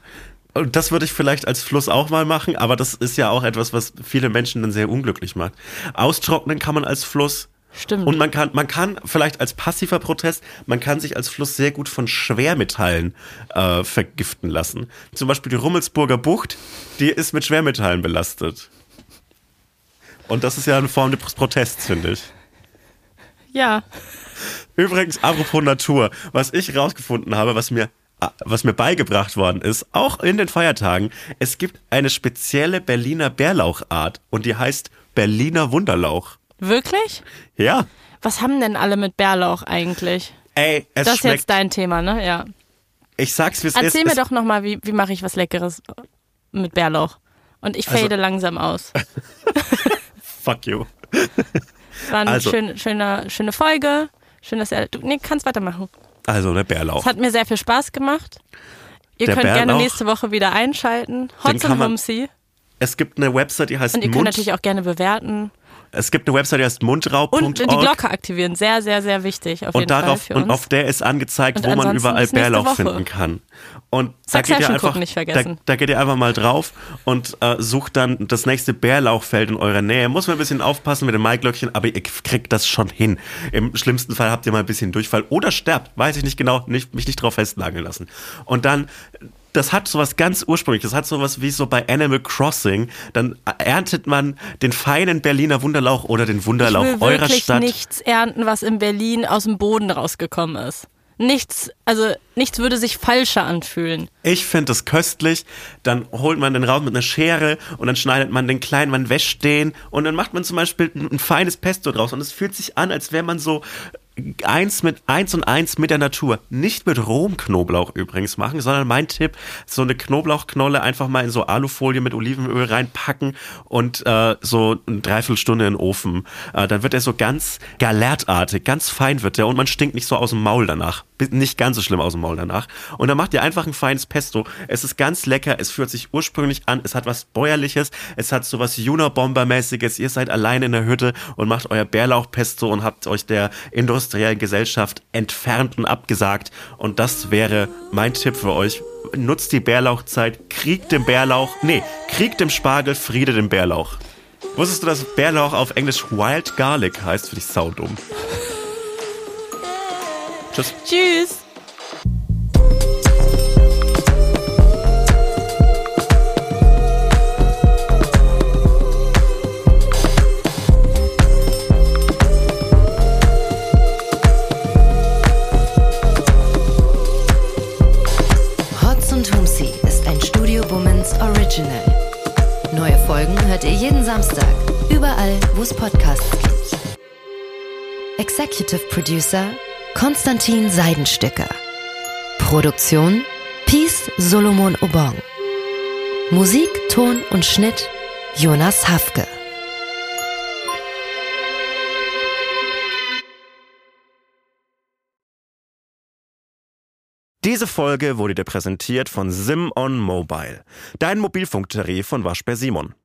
Und das würde ich vielleicht als Fluss auch mal machen, aber das ist ja auch etwas, was viele Menschen dann sehr unglücklich macht. Austrocknen kann man als Fluss. Stimmt. Und man kann, man kann vielleicht als passiver Protest, man kann sich als Fluss sehr gut von Schwermetallen äh, vergiften lassen. Zum Beispiel die Rummelsburger Bucht, die ist mit Schwermetallen belastet. Und das ist ja eine Form des Protests, finde ich. Ja. Übrigens, apropos Natur, was ich rausgefunden habe, was mir, was mir beigebracht worden ist, auch in den Feiertagen, es gibt eine spezielle Berliner Bärlauchart und die heißt Berliner Wunderlauch. Wirklich? Ja, Was haben denn alle mit Bärlauch eigentlich? ey, es das ist schmeckt. jetzt dein Thema, ne? Ja. ich sag's, wie es ist. Erzähl mir es, doch nochmal, wie, wie mache ich was Leckeres mit Bärlauch? Und ich Also- fade langsam aus. Fuck you. War eine Also- schön, schöne, schöne Folge. Schön, dass er. Du nee, kannst weitermachen. Also, der Bärlauch. Es hat mir sehr viel Spaß gemacht. Ihr Der könnt gerne Bärlauch, nächste Woche wieder einschalten. Hotz und Humsi. Es gibt eine Website, die heißt Und ihr könnt Mund. natürlich auch gerne bewerten. Es gibt eine Website, die heißt mundraub.org. Und die Glocke aktivieren. Sehr, sehr, sehr wichtig. Auf Und jeden darauf, Fall für uns. und auf der ist angezeigt, Und wo man überall Bärlauch finden kann. Und da geht, ihr einfach, nicht vergessen. Da, da geht ihr einfach mal drauf und äh, sucht dann das nächste Bärlauchfeld in eurer Nähe. Muss man ein bisschen aufpassen mit dem Maiglöckchen, aber ihr kriegt das schon hin. Im schlimmsten Fall habt ihr mal ein bisschen Durchfall oder sterbt, weiß ich nicht genau, nicht, mich nicht drauf festnageln lassen. Und dann das hat sowas ganz ursprüngliches, das hat sowas wie so bei Animal Crossing, dann erntet man den feinen Berliner Wunderlauch oder den ich Wunderlauch will eurer wirklich Stadt. nichts ernten, was in Berlin aus dem Boden rausgekommen ist. Nichts, also nichts würde sich falscher anfühlen. Ich finde es köstlich. Dann holt man den raus mit einer Schere und dann schneidet man den klein, man wäscht den und dann macht man zum Beispiel ein, ein feines Pesto draus und es fühlt sich an, als wäre man so eins mit eins und eins mit der Natur. Nicht mit rohem Knoblauch übrigens machen, sondern mein Tipp, so eine Knoblauchknolle einfach mal in so Alufolie mit Olivenöl reinpacken und äh, so eine Dreiviertelstunde in den Ofen. Äh, dann wird er so ganz galertartig, ganz fein wird er und man stinkt nicht so aus dem Maul danach. Nicht ganz so schlimm aus dem Maul danach. Und dann macht ihr einfach ein feines Pesto. Es ist ganz lecker, es fühlt sich ursprünglich an, es hat was Bäuerliches, es hat so was Junabomber-mäßiges. Ihr seid allein in der Hütte und macht euer Bärlauchpesto und habt euch der industriellen Gesellschaft entfernt und abgesagt. Und das wäre mein Tipp für euch. Nutzt die Bärlauchzeit, kriegt den Bärlauch, nee, kriegt dem Spargel, Friede dem Bärlauch. Wusstest du, dass Bärlauch auf Englisch Wild Garlic heißt? Finde ich saudumm. Tschüss. Tschüss. Original. Neue Folgen hört ihr jeden Samstag, überall, wo es Podcasts gibt. Executive Producer Konstantin Seidenstücker. Produktion Peace Solomon Obong. Musik, Ton und Schnitt Jonas Hafke. Diese Folge wurde dir präsentiert von Sim on Mobile, dein Mobilfunktarif von Waschbär Simon.